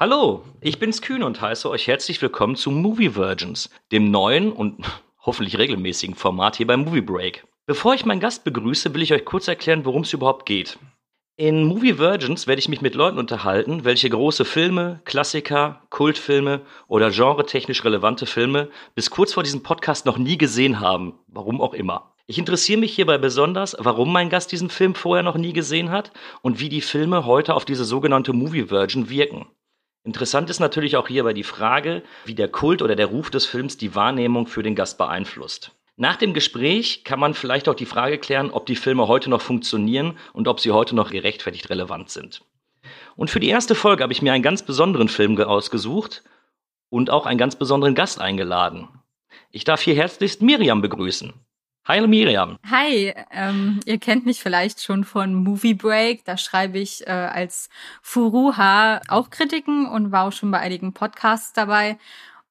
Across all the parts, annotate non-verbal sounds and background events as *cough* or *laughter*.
Hallo, ich bin's Kühn und heiße euch herzlich willkommen zu Movie Virgins, dem neuen und *laughs* hoffentlich regelmäßigen Format hier beim Movie Break. Bevor ich meinen Gast begrüße, will ich euch kurz erklären, worum es überhaupt geht. In Movie Virgins werde ich mich mit Leuten unterhalten, welche große Filme, Klassiker, Kultfilme oder genretechnisch relevante Filme bis kurz vor diesem Podcast noch nie gesehen haben, warum auch immer. Ich interessiere mich hierbei besonders, warum mein Gast diesen Film vorher noch nie gesehen hat und wie die Filme heute auf diese sogenannte Movie Virgin wirken. Interessant ist natürlich auch hierbei die Frage, wie der Kult oder der Ruf des Films die Wahrnehmung für den Gast beeinflusst. Nach dem Gespräch kann man vielleicht auch die Frage klären, ob die Filme heute noch funktionieren und ob sie heute noch gerechtfertigt relevant sind. Und für die erste Folge habe ich mir einen ganz besonderen Film ge- ausgesucht und auch einen ganz besonderen Gast eingeladen. Ich darf hier herzlichst Miriam begrüßen. Hi Miriam. Hi, ähm, ihr kennt mich vielleicht schon von Movie Break. Da schreibe ich äh, als Furuha auch Kritiken und war auch schon bei einigen Podcasts dabei.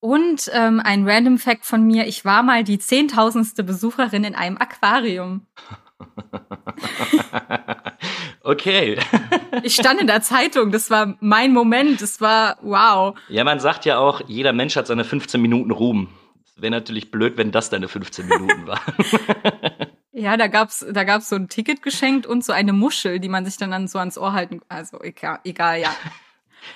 Und ähm, ein Random Fact von mir, ich war mal die zehntausendste Besucherin in einem Aquarium. *laughs* okay. *laughs* Ich stand in der Zeitung, das war mein Moment, das war wow. Ja, man sagt ja auch, jeder Mensch hat seine 15 Minuten Ruhm. Wäre natürlich blöd, wenn das deine 15 Minuten waren. *laughs* Ja, da gab's, da gab's so ein Ticket geschenkt und so eine Muschel, die man sich dann, dann so ans Ohr halten. Also egal, egal ja. *laughs*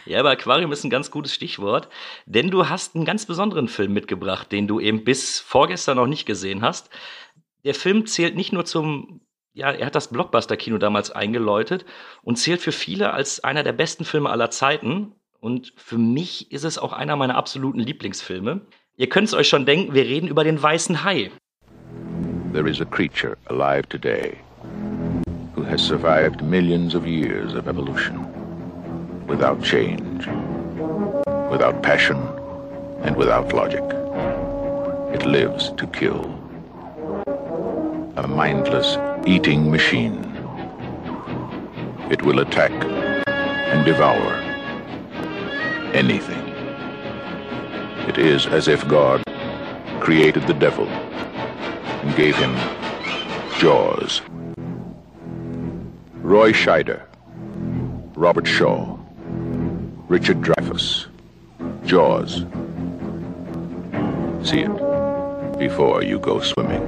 Ja, aber Aquarium ist ein ganz gutes Stichwort, denn du hast einen ganz besonderen Film mitgebracht, den du eben bis vorgestern noch nicht gesehen hast. Der Film zählt nicht nur zum, ja, er hat das Blockbuster-Kino damals eingeläutet und zählt für viele als einer der besten Filme aller Zeiten. Und für mich ist es auch einer meiner absoluten Lieblingsfilme. Ihr könnt es euch schon denken, wir reden über den weißen Hai. There is a creature alive today who has survived millions of years of evolution without change, without passion, and without logic. It lives to kill. A mindless eating machine. It will attack and devour anything. It is as if God created the devil and gave him jaws. Roy Scheider, Robert Shaw, Richard Dreyfuss, Jaws. See it before you go swimming.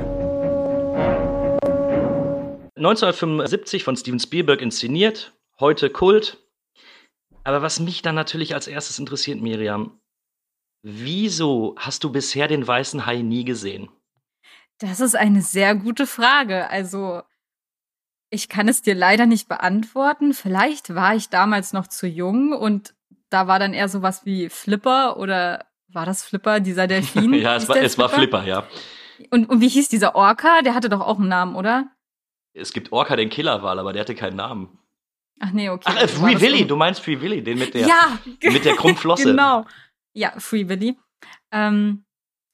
1975 von Steven Spielberg inszeniert, heute Kult. Aber was mich dann natürlich als erstes interessiert, Miriam, wieso hast du bisher den weißen Hai nie gesehen? Das ist eine sehr gute Frage. Also, ich kann es dir leider nicht beantworten. Vielleicht war ich damals noch zu jung und da war dann eher sowas wie Flipper oder war das Flipper, dieser Delfin? *laughs* ja, es war, es war Flipper, ja. Und, und wie hieß dieser Orca? Der hatte doch auch einen Namen, oder? Es gibt Orca, den Killerwal, aber der hatte keinen Namen. Ach nee, okay. Ach, äh, War Free Willy, du meinst Free Willy, den mit der, ja, mit der Krummflosse. *laughs* Genau. Ja, Free Willy. Ähm,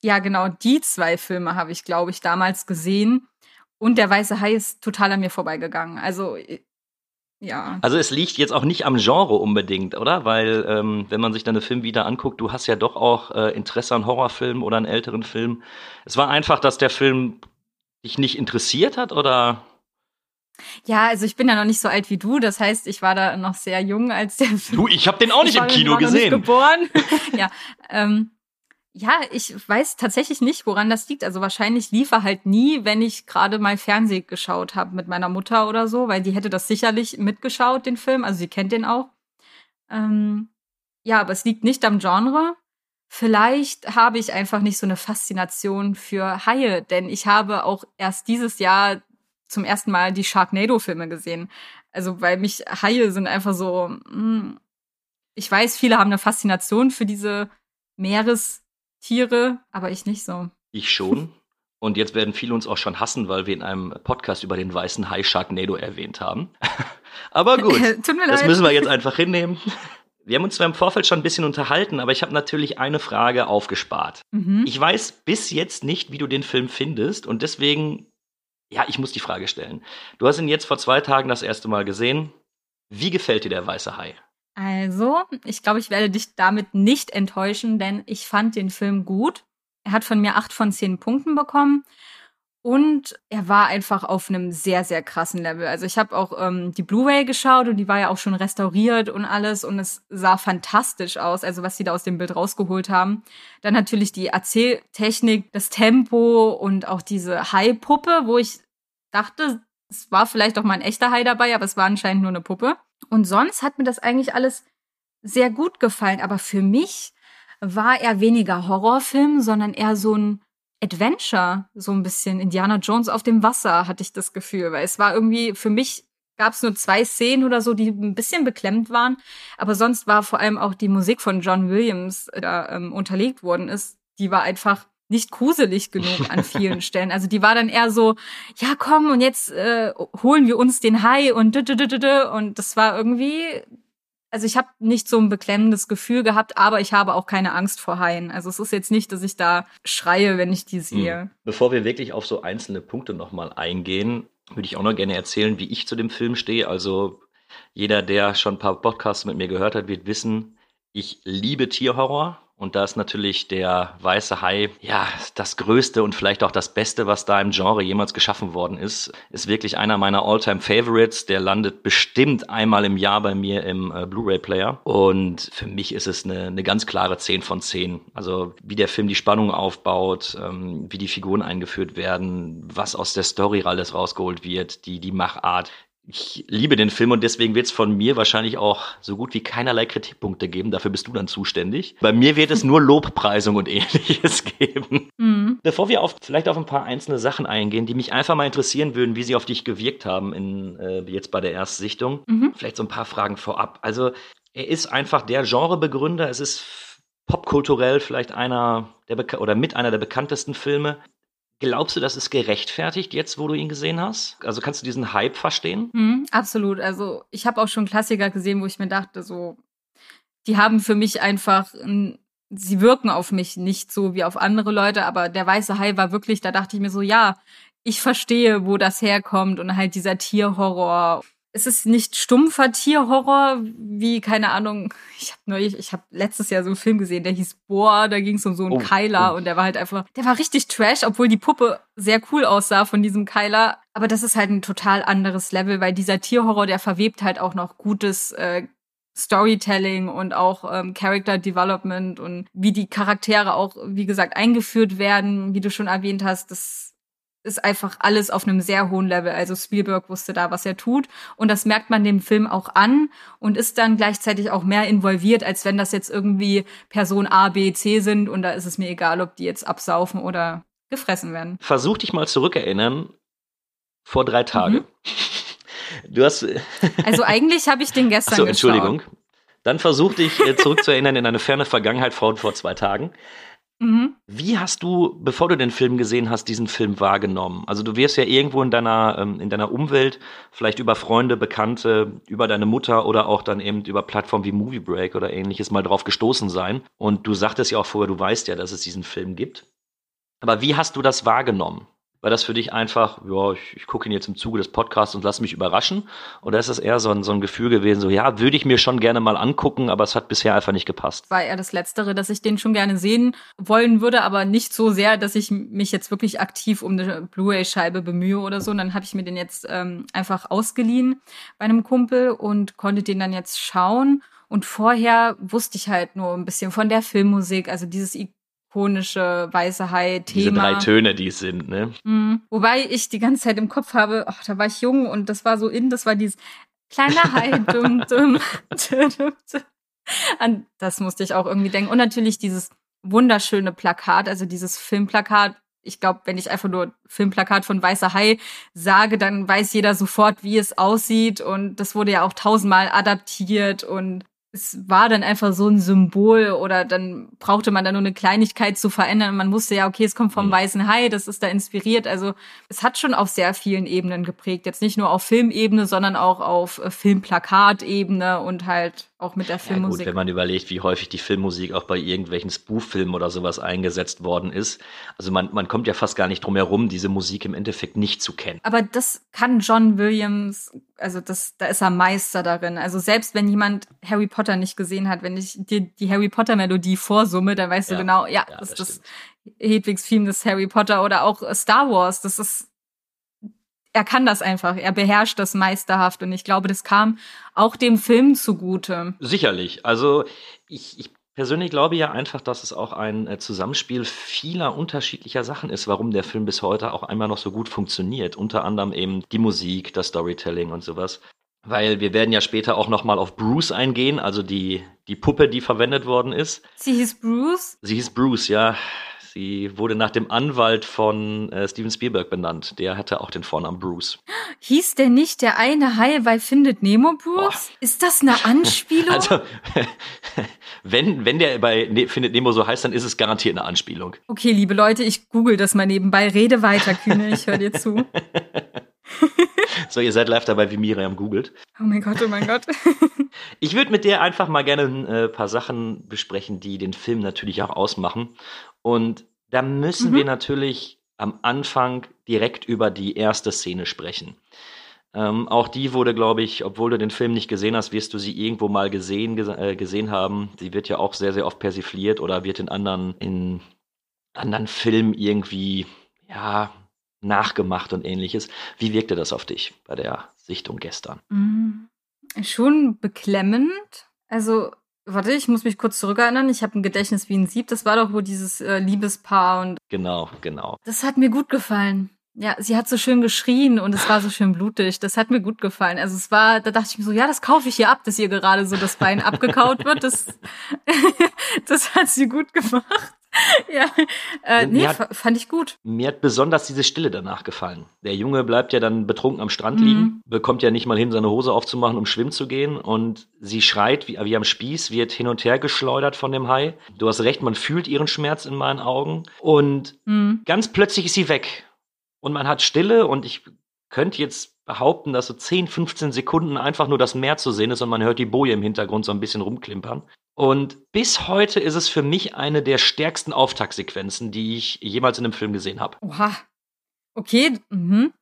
ja, genau, die zwei Filme habe ich, glaube ich, damals gesehen. Und der Weiße Hai ist total an mir vorbeigegangen. Also, ja. Also es liegt jetzt auch nicht am Genre unbedingt, oder? Weil ähm, wenn man sich deine Filme wieder anguckt, du hast ja doch auch äh, Interesse an Horrorfilmen oder an älteren Filmen. Es war einfach, dass der Film dich nicht interessiert hat, oder? Ja, also ich bin ja noch nicht so alt wie du. Das heißt, ich war da noch sehr jung, als der Film. Du, ich habe den auch nicht ich im Kino gesehen. Nicht geboren. *laughs* ja, ähm, ja, ich weiß tatsächlich nicht, woran das liegt. Also wahrscheinlich lief er halt nie, wenn ich gerade mal Fernsehen geschaut habe mit meiner Mutter oder so, weil die hätte das sicherlich mitgeschaut, den Film. Also sie kennt den auch. Ähm, ja, aber es liegt nicht am Genre. Vielleicht habe ich einfach nicht so eine Faszination für Haie, denn ich habe auch erst dieses Jahr zum ersten Mal die Sharknado-Filme gesehen. Also, weil mich Haie sind einfach so, mh, ich weiß, viele haben eine Faszination für diese Meerestiere, aber ich nicht so. Ich schon. Und jetzt werden viele uns auch schon hassen, weil wir in einem Podcast über den weißen Hai Sharknado erwähnt haben. *laughs* Aber gut, *laughs* das müssen wir jetzt einfach hinnehmen. *laughs* Wir haben uns zwar im Vorfeld schon ein bisschen unterhalten, aber ich habe natürlich eine Frage aufgespart. Mhm. Ich weiß bis jetzt nicht, wie du den Film findest und deswegen, ja, ich muss die Frage stellen. Du hast ihn jetzt vor zwei Tagen das erste Mal gesehen. Wie gefällt dir der weiße Hai? Also, ich glaube, ich werde dich damit nicht enttäuschen, denn ich fand den Film gut. Er hat von mir acht von zehn Punkten bekommen. Und er war einfach auf einem sehr, sehr krassen Level. Also ich habe auch ähm, die Blu-ray geschaut und die war ja auch schon restauriert und alles und es sah fantastisch aus, also was sie da aus dem Bild rausgeholt haben. Dann natürlich die Erzähltechnik, das Tempo und auch diese Hai-Puppe, wo ich dachte, es war vielleicht auch mal ein echter Hai dabei, aber es war anscheinend nur eine Puppe. Und sonst hat mir das eigentlich alles sehr gut gefallen. Aber für mich war er weniger Horrorfilm, sondern eher so ein Adventure, so ein bisschen Indiana Jones auf dem Wasser, hatte ich das Gefühl. Weil es war irgendwie, für mich gab es nur zwei Szenen oder so, die ein bisschen beklemmt waren. Aber sonst war vor allem auch die Musik von John Williams, äh, da ähm, unterlegt worden ist, die war einfach nicht gruselig genug an *laughs* vielen Stellen. Also die war dann eher so, ja komm und jetzt äh, holen wir uns den Hai und d -d -d -d -d und das war irgendwie, also ich habe nicht so ein beklemmendes Gefühl gehabt, aber ich habe auch keine Angst vor Haien. Also es ist jetzt nicht, dass ich da schreie, wenn ich die sehe. Bevor wir wirklich auf so einzelne Punkte nochmal eingehen, würde ich auch noch gerne erzählen, wie ich zu dem Film stehe. Also jeder, der schon ein paar Podcasts mit mir gehört hat, wird wissen, ich liebe Tierhorror. Und da ist natürlich der weiße Hai, ja, das Größte und vielleicht auch das Beste, was da im Genre jemals geschaffen worden ist. Ist wirklich einer meiner All-Time-Favorites. Der landet bestimmt einmal im Jahr bei mir im äh, Blu-ray-Player. Und für mich ist es eine, eine ganz klare 10 von 10. Also wie der Film die Spannung aufbaut, ähm, wie die Figuren eingeführt werden, was aus der Story alles rausgeholt wird, die, die Machart ich liebe den Film und deswegen wird es von mir wahrscheinlich auch so gut wie keinerlei Kritikpunkte geben. Dafür bist du dann zuständig. Bei mir wird es nur Lobpreisung und *laughs* ähnliches geben. Mhm. Bevor wir auf, vielleicht auf ein paar einzelne Sachen eingehen, die mich einfach mal interessieren würden, wie sie auf dich gewirkt haben in, äh, jetzt bei der Erstsichtung. Mhm. Vielleicht so ein paar Fragen vorab. Also er ist einfach der Genrebegründer. Es ist popkulturell vielleicht einer der Beka oder mit einer der bekanntesten Filme. Glaubst du, das ist gerechtfertigt jetzt, wo du ihn gesehen hast? Also kannst du diesen Hype verstehen? Mhm, absolut. Also ich habe auch schon Klassiker gesehen, wo ich mir dachte, so, die haben für mich einfach, ein, sie wirken auf mich nicht so wie auf andere Leute, aber der weiße Hai war wirklich, da dachte ich mir so, ja, ich verstehe, wo das herkommt und halt dieser Tierhorror. Es ist nicht stumpfer Tierhorror, wie, keine Ahnung, ich habe neulich, ich habe letztes Jahr so einen Film gesehen, der hieß Boah, da ging es um so einen Oh, Keiler oh. und der war halt einfach, der war richtig trash, obwohl die Puppe sehr cool aussah von diesem Keiler. Aber das ist halt ein total anderes Level, weil dieser Tierhorror, der verwebt halt auch noch gutes äh, Storytelling und auch ähm, Character Development und wie die Charaktere auch, wie gesagt, eingeführt werden, wie du schon erwähnt hast, das ist einfach alles auf einem sehr hohen Level. Also Spielberg wusste da, was er tut. Und das merkt man dem Film auch an und ist dann gleichzeitig auch mehr involviert, als wenn das jetzt irgendwie Person A, B, C sind. Und da ist es mir egal, ob die jetzt absaufen oder gefressen werden. Versuch dich mal zurückerinnern vor drei Tagen. Mhm. *laughs* Du hast. Also eigentlich habe ich den *laughs* gestern geschaut. Entschuldigung. Dann versuch dich äh, zurückzuerinnern in eine ferne Vergangenheit vor, vor zwei Tagen. Mhm. Wie hast du, bevor du den Film gesehen hast, diesen Film wahrgenommen? Also du wirst ja irgendwo in deiner, ähm, in deiner Umwelt, vielleicht über Freunde, Bekannte, über deine Mutter oder auch dann eben über Plattformen wie Movie Break oder ähnliches mal drauf gestoßen sein. Und du sagtest ja auch vorher, du weißt ja, dass es diesen Film gibt. Aber wie hast du das wahrgenommen? War das für dich einfach, ja, ich, ich gucke ihn jetzt im Zuge des Podcasts und lass mich überraschen? Oder ist das eher so ein, so ein Gefühl gewesen, so ja, würde ich mir schon gerne mal angucken, aber es hat bisher einfach nicht gepasst? war eher das Letztere, dass ich den schon gerne sehen wollen würde, aber nicht so sehr, dass ich mich jetzt wirklich aktiv um eine Blu-ray-Scheibe bemühe oder so. Und dann habe ich mir den jetzt ähm, einfach ausgeliehen bei einem Kumpel und konnte den dann jetzt schauen. Und vorher wusste ich halt nur ein bisschen von der Filmmusik, also dieses ikonische weiße Hai-Thema. Diese drei Töne, die es sind, ne? Mhm. Wobei ich die ganze Zeit im Kopf habe, ach, da war ich jung und das war so in, das war dieses kleine Hai, *laughs* dumm, dumm, dumm, dumm. An das musste ich auch irgendwie denken. Und natürlich dieses wunderschöne Plakat, also dieses Filmplakat. Ich glaube, wenn ich einfach nur Filmplakat von Weißer Hai sage, dann weiß jeder sofort, wie es aussieht. Und das wurde ja auch tausendmal adaptiert und es war dann einfach so ein Symbol oder dann brauchte man da nur eine Kleinigkeit zu verändern man wusste ja, okay, es kommt vom Mhm. Weißen Hai, das ist da inspiriert. Also es hat schon auf sehr vielen Ebenen geprägt. Jetzt nicht nur auf Filmebene, sondern auch auf äh, Filmplakatebene und halt auch mit der Ja, gut, Filmmusik. wenn man überlegt, wie häufig die Filmmusik auch bei irgendwelchen Spoof-Filmen oder sowas eingesetzt worden ist. Also man, man kommt ja fast gar nicht drum herum, diese Musik im Endeffekt nicht zu kennen. Aber das kann John Williams, also das, da ist er Meister darin. Also selbst wenn jemand Harry Potter nicht gesehen hat, wenn ich dir die Harry Potter Melodie vorsumme, dann weißt Ja. du genau, ja, Ja, das ist das das Hedwigs Theme des Harry Potter oder auch Star Wars. Das ist, er kann das einfach. Er beherrscht das meisterhaft und ich glaube, das kam auch dem Film zugute. Sicherlich. Also ich, ich persönlich glaube ja einfach, dass es auch ein äh, Zusammenspiel vieler unterschiedlicher Sachen ist, warum der Film bis heute auch einmal noch so gut funktioniert. Unter anderem eben die Musik, das Storytelling und sowas. Weil wir werden ja später auch noch mal auf Bruce eingehen, also die, die Puppe, die verwendet worden ist. Sie hieß Bruce. Sie hieß Bruce, ja. Sie wurde nach dem Anwalt von äh, Steven Spielberg benannt. Der hatte auch den Vornamen Bruce. Hieß der nicht der eine Hai bei Findet Nemo Bruce? Ist das eine *laughs* Anspielung? Also, *laughs* wenn, wenn der bei ne Findet Nemo so heißt, dann ist es garantiert eine Anspielung. Okay, liebe Leute, ich google das mal nebenbei. Rede weiter, Kühne, ich höre dir zu. *laughs* So, ihr seid live dabei, wie Miriam googelt. Oh mein Gott, oh mein Gott. Ich würde mit dir einfach mal gerne ein äh, paar Sachen besprechen, die den Film natürlich auch ausmachen. Und da müssen Mhm. wir natürlich am Anfang direkt über die erste Szene sprechen. Ähm, auch die wurde, glaube ich, obwohl du den Film nicht gesehen hast, wirst du sie irgendwo mal gesehen, ges äh, gesehen haben. Sie wird ja auch sehr, sehr oft persifliert oder wird in anderen, in anderen Filmen irgendwie, ja, nachgemacht und ähnliches. Wie wirkte das auf dich bei der Sichtung gestern? Mm, Schon beklemmend. Also, warte, ich muss mich kurz zurückerinnern. Ich habe ein Gedächtnis wie ein Sieb. Das war doch wohl dieses äh, Liebespaar und Genau, genau. das hat mir gut gefallen. Ja, sie hat so schön geschrien und es war so schön blutig. Das hat mir gut gefallen. Also es war, da dachte ich mir so, ja, das kaufe ich hier ab, dass ihr gerade so das Bein abgekaut wird. Das, *laughs* das hat sie gut gemacht. *laughs* Ja, äh, nee, hat- fa- fand ich gut. Mir hat besonders diese Stille danach gefallen. Der Junge bleibt ja dann betrunken am Strand Mhm. liegen, bekommt ja nicht mal hin, seine Hose aufzumachen, um schwimmen zu gehen. Und sie schreit wie, wie am Spieß, wird hin und her geschleudert von dem Hai. Du hast recht, man fühlt ihren Schmerz in meinen Augen. Und Mhm. ganz plötzlich ist sie weg. Und man hat Stille und ich könnte jetzt behaupten, dass so 10, 15 Sekunden einfach nur das Meer zu sehen ist und man hört die Boje im Hintergrund so ein bisschen rumklimpern. Und bis heute ist es für mich eine der stärksten Auftaktsequenzen, die ich jemals in einem Film gesehen habe. Oha. Okay, mhm.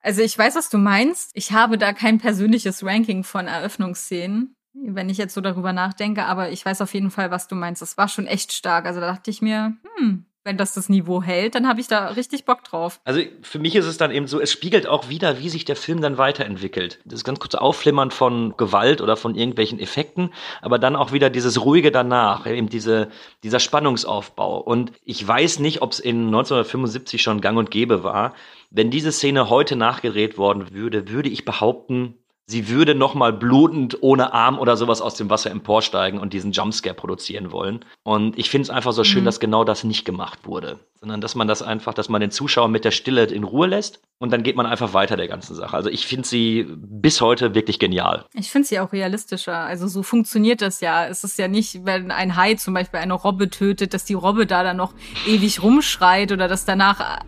Also ich weiß, was du meinst. Ich habe da kein persönliches Ranking von Eröffnungsszenen, wenn ich jetzt so darüber nachdenke, aber ich weiß auf jeden Fall, was du meinst. Das war schon echt stark. Also da dachte ich mir, hm, wenn das das Niveau hält, dann habe ich da richtig Bock drauf. Also für mich ist es dann eben so, es spiegelt auch wieder, wie sich der Film dann weiterentwickelt. Das ganz kurze Aufflimmern von Gewalt oder von irgendwelchen Effekten, aber dann auch wieder dieses ruhige danach, eben diese, dieser Spannungsaufbau. Und ich weiß nicht, ob es in 1975 schon gang und gäbe war. Wenn diese Szene heute nachgedreht worden würde, würde ich behaupten, sie würde nochmal blutend ohne Arm oder sowas aus dem Wasser emporsteigen und diesen Jumpscare produzieren wollen. Und ich finde es einfach so schön, Mhm. dass genau das nicht gemacht wurde, sondern dass man das einfach, dass man den Zuschauer mit der Stille in Ruhe lässt und dann geht man einfach weiter der ganzen Sache. Also ich finde sie bis heute wirklich genial. Ich finde sie auch realistischer. Also so funktioniert das ja. Es ist ja nicht, wenn ein Hai zum Beispiel eine Robbe tötet, dass die Robbe da dann noch ewig rumschreit oder dass danach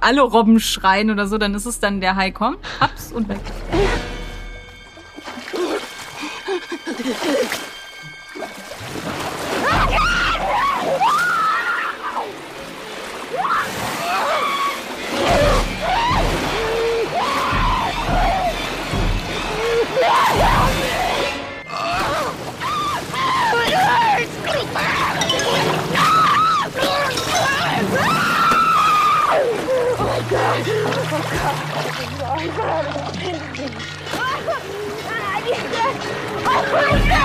alle Robben schreien oder so, dann ist es dann der Hai kommt, haps und weg. 待って。Oh my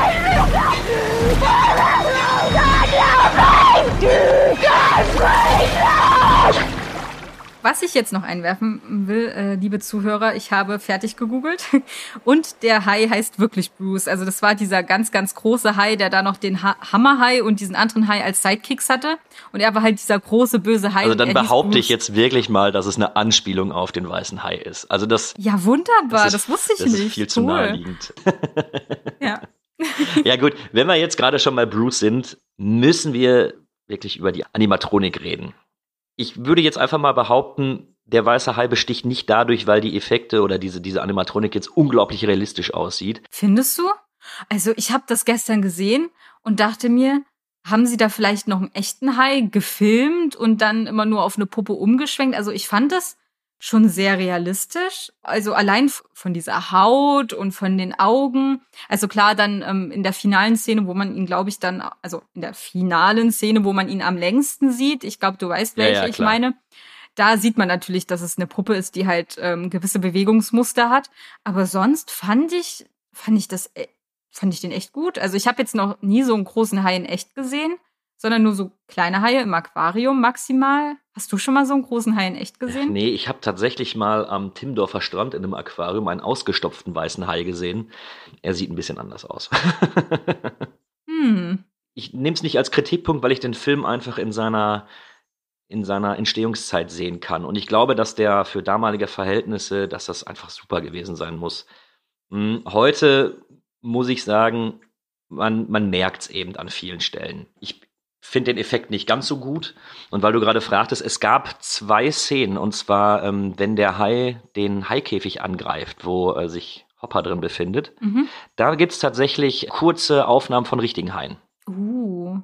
Was ich jetzt noch einwerfen will, äh, liebe Zuhörer, ich habe fertig gegoogelt *laughs* und der Hai heißt wirklich Bruce. Also das war dieser ganz, ganz große Hai, der da noch den ha Hammerhai und diesen anderen Hai als Sidekicks hatte. Und er war halt dieser große, böse Hai. Also dann behaupte ich jetzt wirklich mal, dass es eine Anspielung auf den weißen Hai ist. Also das, Ja, wunderbar, das, ist, wusste ich das nicht. ist viel zu cool. naheliegend. Ja. *laughs* ja gut, wenn wir jetzt gerade schon bei Bruce sind, müssen wir wirklich über die Animatronik reden. Ich würde jetzt einfach mal behaupten, der weiße Hai besticht nicht dadurch, weil die Effekte oder diese, diese Animatronik jetzt unglaublich realistisch aussieht. Findest du? Also ich habe das gestern gesehen und dachte mir, haben sie da vielleicht noch einen echten Hai gefilmt und dann immer nur auf eine Puppe umgeschwenkt? Also ich fand das schon sehr realistisch. Also allein von dieser Haut und von den Augen. Also klar, dann ähm, in der finalen Szene, wo man ihn, glaube ich, dann, also in der finalen Szene, wo man ihn am längsten sieht. Ich glaube, du weißt, welche ja, ja, ich meine. Da sieht man natürlich, dass es eine Puppe ist, die halt ähm, gewisse Bewegungsmuster hat. Aber sonst fand ich, fand ich das, äh, fand ich den echt gut. Also ich habe jetzt noch nie so einen großen Hai in echt gesehen sondern nur so kleine Haie im Aquarium maximal. Hast du schon mal so einen großen Hai in echt gesehen? Nee, ich habe tatsächlich mal am Timdorfer Strand in einem Aquarium einen ausgestopften weißen Hai gesehen. Er sieht ein bisschen anders aus. *laughs* hm. Ich nehme es nicht als Kritikpunkt, weil ich den Film einfach in seiner in seiner Entstehungszeit sehen kann. Und ich glaube, dass der für damalige Verhältnisse, dass das einfach super gewesen sein muss. Hm, heute muss ich sagen, man, man merkt es eben an vielen Stellen. Ich, finde den Effekt nicht ganz so gut. Und weil du gerade fragtest, es gab zwei Szenen, und zwar, ähm, wenn der Hai den Haikäfig angreift, wo äh, sich Hopper drin befindet. Mhm. Da gibt's tatsächlich kurze Aufnahmen von richtigen Haien. Uh.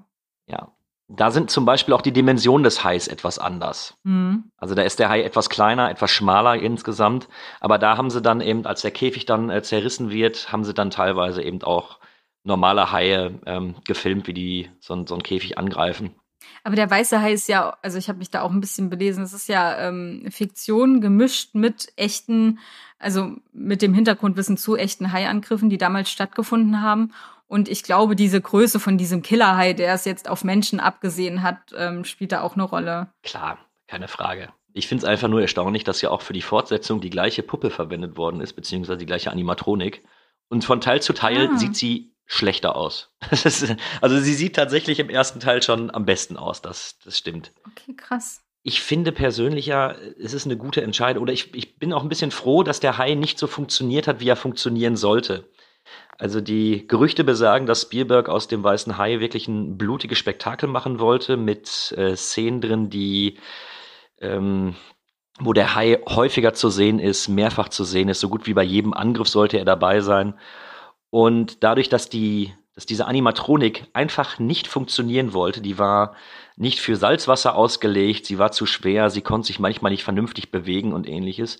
Ja. Da sind zum Beispiel auch die Dimensionen des Hais etwas anders. Mhm. Also da ist der Hai etwas kleiner, etwas schmaler insgesamt. Aber da haben sie dann eben, als der Käfig dann äh, zerrissen wird, haben sie dann teilweise eben auch normale Haie ähm, gefilmt, wie die so, so einen Käfig angreifen. Aber der weiße Hai ist ja, also ich habe mich da auch ein bisschen belesen, es ist ja ähm, Fiktion gemischt mit echten, also mit dem Hintergrundwissen zu echten Haiangriffen, die damals stattgefunden haben. Und ich glaube, diese Größe von diesem Killerhai, der es jetzt auf Menschen abgesehen hat, ähm, spielt da auch eine Rolle. Klar, keine Frage. Ich finde es einfach nur erstaunlich, dass ja auch für die Fortsetzung die gleiche Puppe verwendet worden ist, beziehungsweise die gleiche Animatronik. Und von Teil zu Teil ah. sieht sie schlechter aus. *laughs* also sie sieht tatsächlich im ersten Teil schon am besten aus, das, das stimmt. Okay, krass. Ich finde persönlich ja, es ist eine gute Entscheidung. Oder ich, ich bin auch ein bisschen froh, dass der Hai nicht so funktioniert hat, wie er funktionieren sollte. Also die Gerüchte besagen, dass Spielberg aus dem Weißen Hai wirklich ein blutiges Spektakel machen wollte, mit äh, Szenen drin, die ähm, wo der Hai häufiger zu sehen ist, mehrfach zu sehen ist. So gut wie bei jedem Angriff sollte er dabei sein. Und dadurch, dass die, dass diese Animatronik einfach nicht funktionieren wollte, die war nicht für Salzwasser ausgelegt, sie war zu schwer, sie konnte sich manchmal nicht vernünftig bewegen und ähnliches,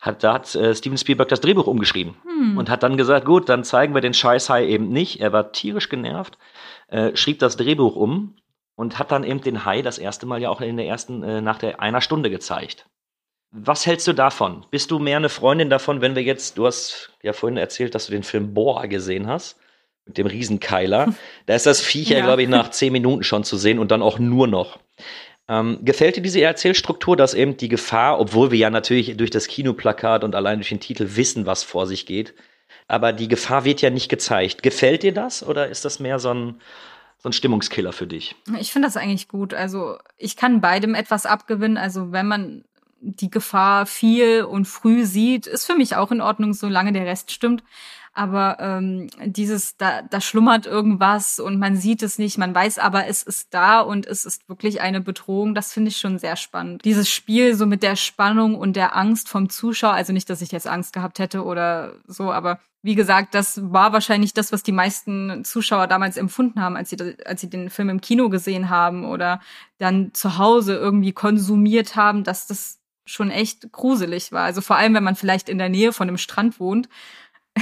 hat, da hat äh, Steven Spielberg das Drehbuch umgeschrieben hm. und hat dann gesagt, gut, dann zeigen wir den Scheißhai eben nicht. Er war tierisch genervt, äh, schrieb das Drehbuch um und hat dann eben den Hai das erste Mal ja auch in der ersten, äh, nach der einer Stunde gezeigt. Was hältst du davon? Bist du mehr eine Freundin davon, wenn wir jetzt, du hast ja vorhin erzählt, dass du den Film Boa gesehen hast, mit dem Riesenkeiler. *laughs* Da ist das Viech ja, glaube ich, nach zehn Minuten schon zu sehen und dann auch nur noch. Ähm, gefällt dir diese Erzählstruktur, dass eben die Gefahr, obwohl wir ja natürlich durch das Kinoplakat und allein durch den Titel wissen, was vor sich geht, aber die Gefahr wird ja nicht gezeigt. Gefällt dir das oder ist das mehr so ein, so ein Stimmungskiller für dich? Ich finde das eigentlich gut. Also ich kann beidem etwas abgewinnen. Also wenn man die Gefahr viel und früh sieht, ist für mich auch in Ordnung, solange der Rest stimmt. Aber ähm, dieses, da, da schlummert irgendwas und man sieht es nicht, man weiß aber, es ist da und es ist wirklich eine Bedrohung. Das finde ich schon sehr spannend. Dieses Spiel so mit der Spannung und der Angst vom Zuschauer, also nicht, dass ich jetzt Angst gehabt hätte oder so, aber wie gesagt, das war wahrscheinlich das, was die meisten Zuschauer damals empfunden haben, als sie, als sie den Film im Kino gesehen haben oder dann zu Hause irgendwie konsumiert haben, dass das schon echt gruselig war. Also vor allem, wenn man vielleicht in der Nähe von einem Strand wohnt. *laughs*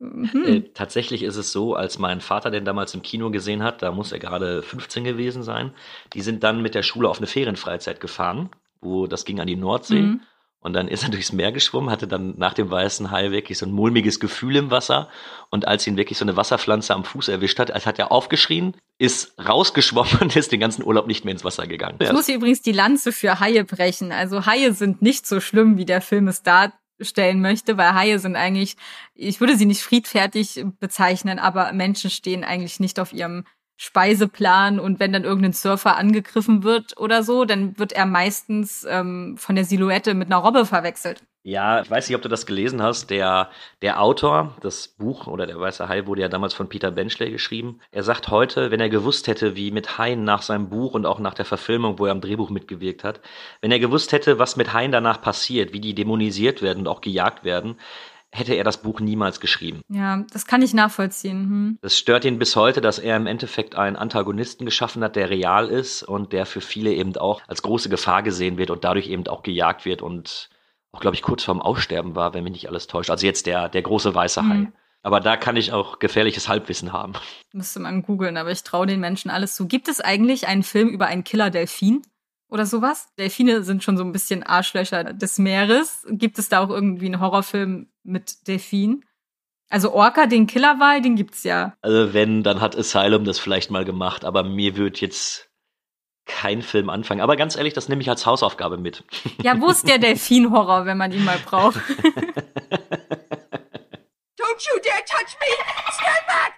hm. äh, tatsächlich ist es so, als mein Vater den damals im Kino gesehen hat, da muss er gerade 15 gewesen sein, die sind dann mit der Schule auf eine Ferienfreizeit gefahren, wo das ging an die Nordsee. Mhm. Und dann ist er *laughs* durchs Meer geschwommen, hatte dann nach dem weißen Hai wirklich so ein mulmiges Gefühl im Wasser. Und als ihn wirklich so eine Wasserpflanze am Fuß erwischt hat, als hat er aufgeschrien, ist rausgeschwommen und ist den ganzen Urlaub nicht mehr ins Wasser gegangen. Ich muss übrigens die Lanze für Haie brechen. Also Haie sind nicht so schlimm, wie der Film es darstellen möchte, weil Haie sind eigentlich, ich würde sie nicht friedfertig bezeichnen, aber Menschen stehen eigentlich nicht auf ihrem Speiseplan und wenn dann irgendein Surfer angegriffen wird oder so, dann wird er meistens ähm, von der Silhouette mit einer Robbe verwechselt. Ja, ich weiß nicht, ob du das gelesen hast. Der, der Autor, das Buch oder der Weiße Hai wurde ja damals von Peter Benchley geschrieben. Er sagt heute, wenn er gewusst hätte, wie mit Haien nach seinem Buch und auch nach der Verfilmung, wo er am Drehbuch mitgewirkt hat, wenn er gewusst hätte, was mit Haien danach passiert, wie die dämonisiert werden und auch gejagt werden, hätte er das Buch niemals geschrieben. Ja, das kann ich nachvollziehen. Hm. Das stört ihn bis heute, dass er im Endeffekt einen Antagonisten geschaffen hat, der real ist und der für viele eben auch als große Gefahr gesehen wird und dadurch eben auch gejagt wird und auch, glaube ich, kurz vorm Aussterben war, wenn mich nicht alles täuscht. Also jetzt der, der große weiße Hai. Hm. Aber da kann ich auch gefährliches Halbwissen haben. Müsste man googeln, aber ich traue den Menschen alles zu. Gibt es eigentlich einen Film über einen Killer-Delfin? Oder sowas? Delfine sind schon so ein bisschen Arschlöcher des Meeres. Gibt es da auch irgendwie einen Horrorfilm mit Delfin? Also Orca, den Killerwal, den gibt's ja. Also wenn, dann hat Asylum das vielleicht mal gemacht, aber mir wird jetzt kein Film anfangen. Aber ganz ehrlich, das nehme ich als Hausaufgabe mit. Ja, wo ist der Delfin-Horror, wenn man ihn mal braucht? *laughs* Don't you dare touch me! Stand back!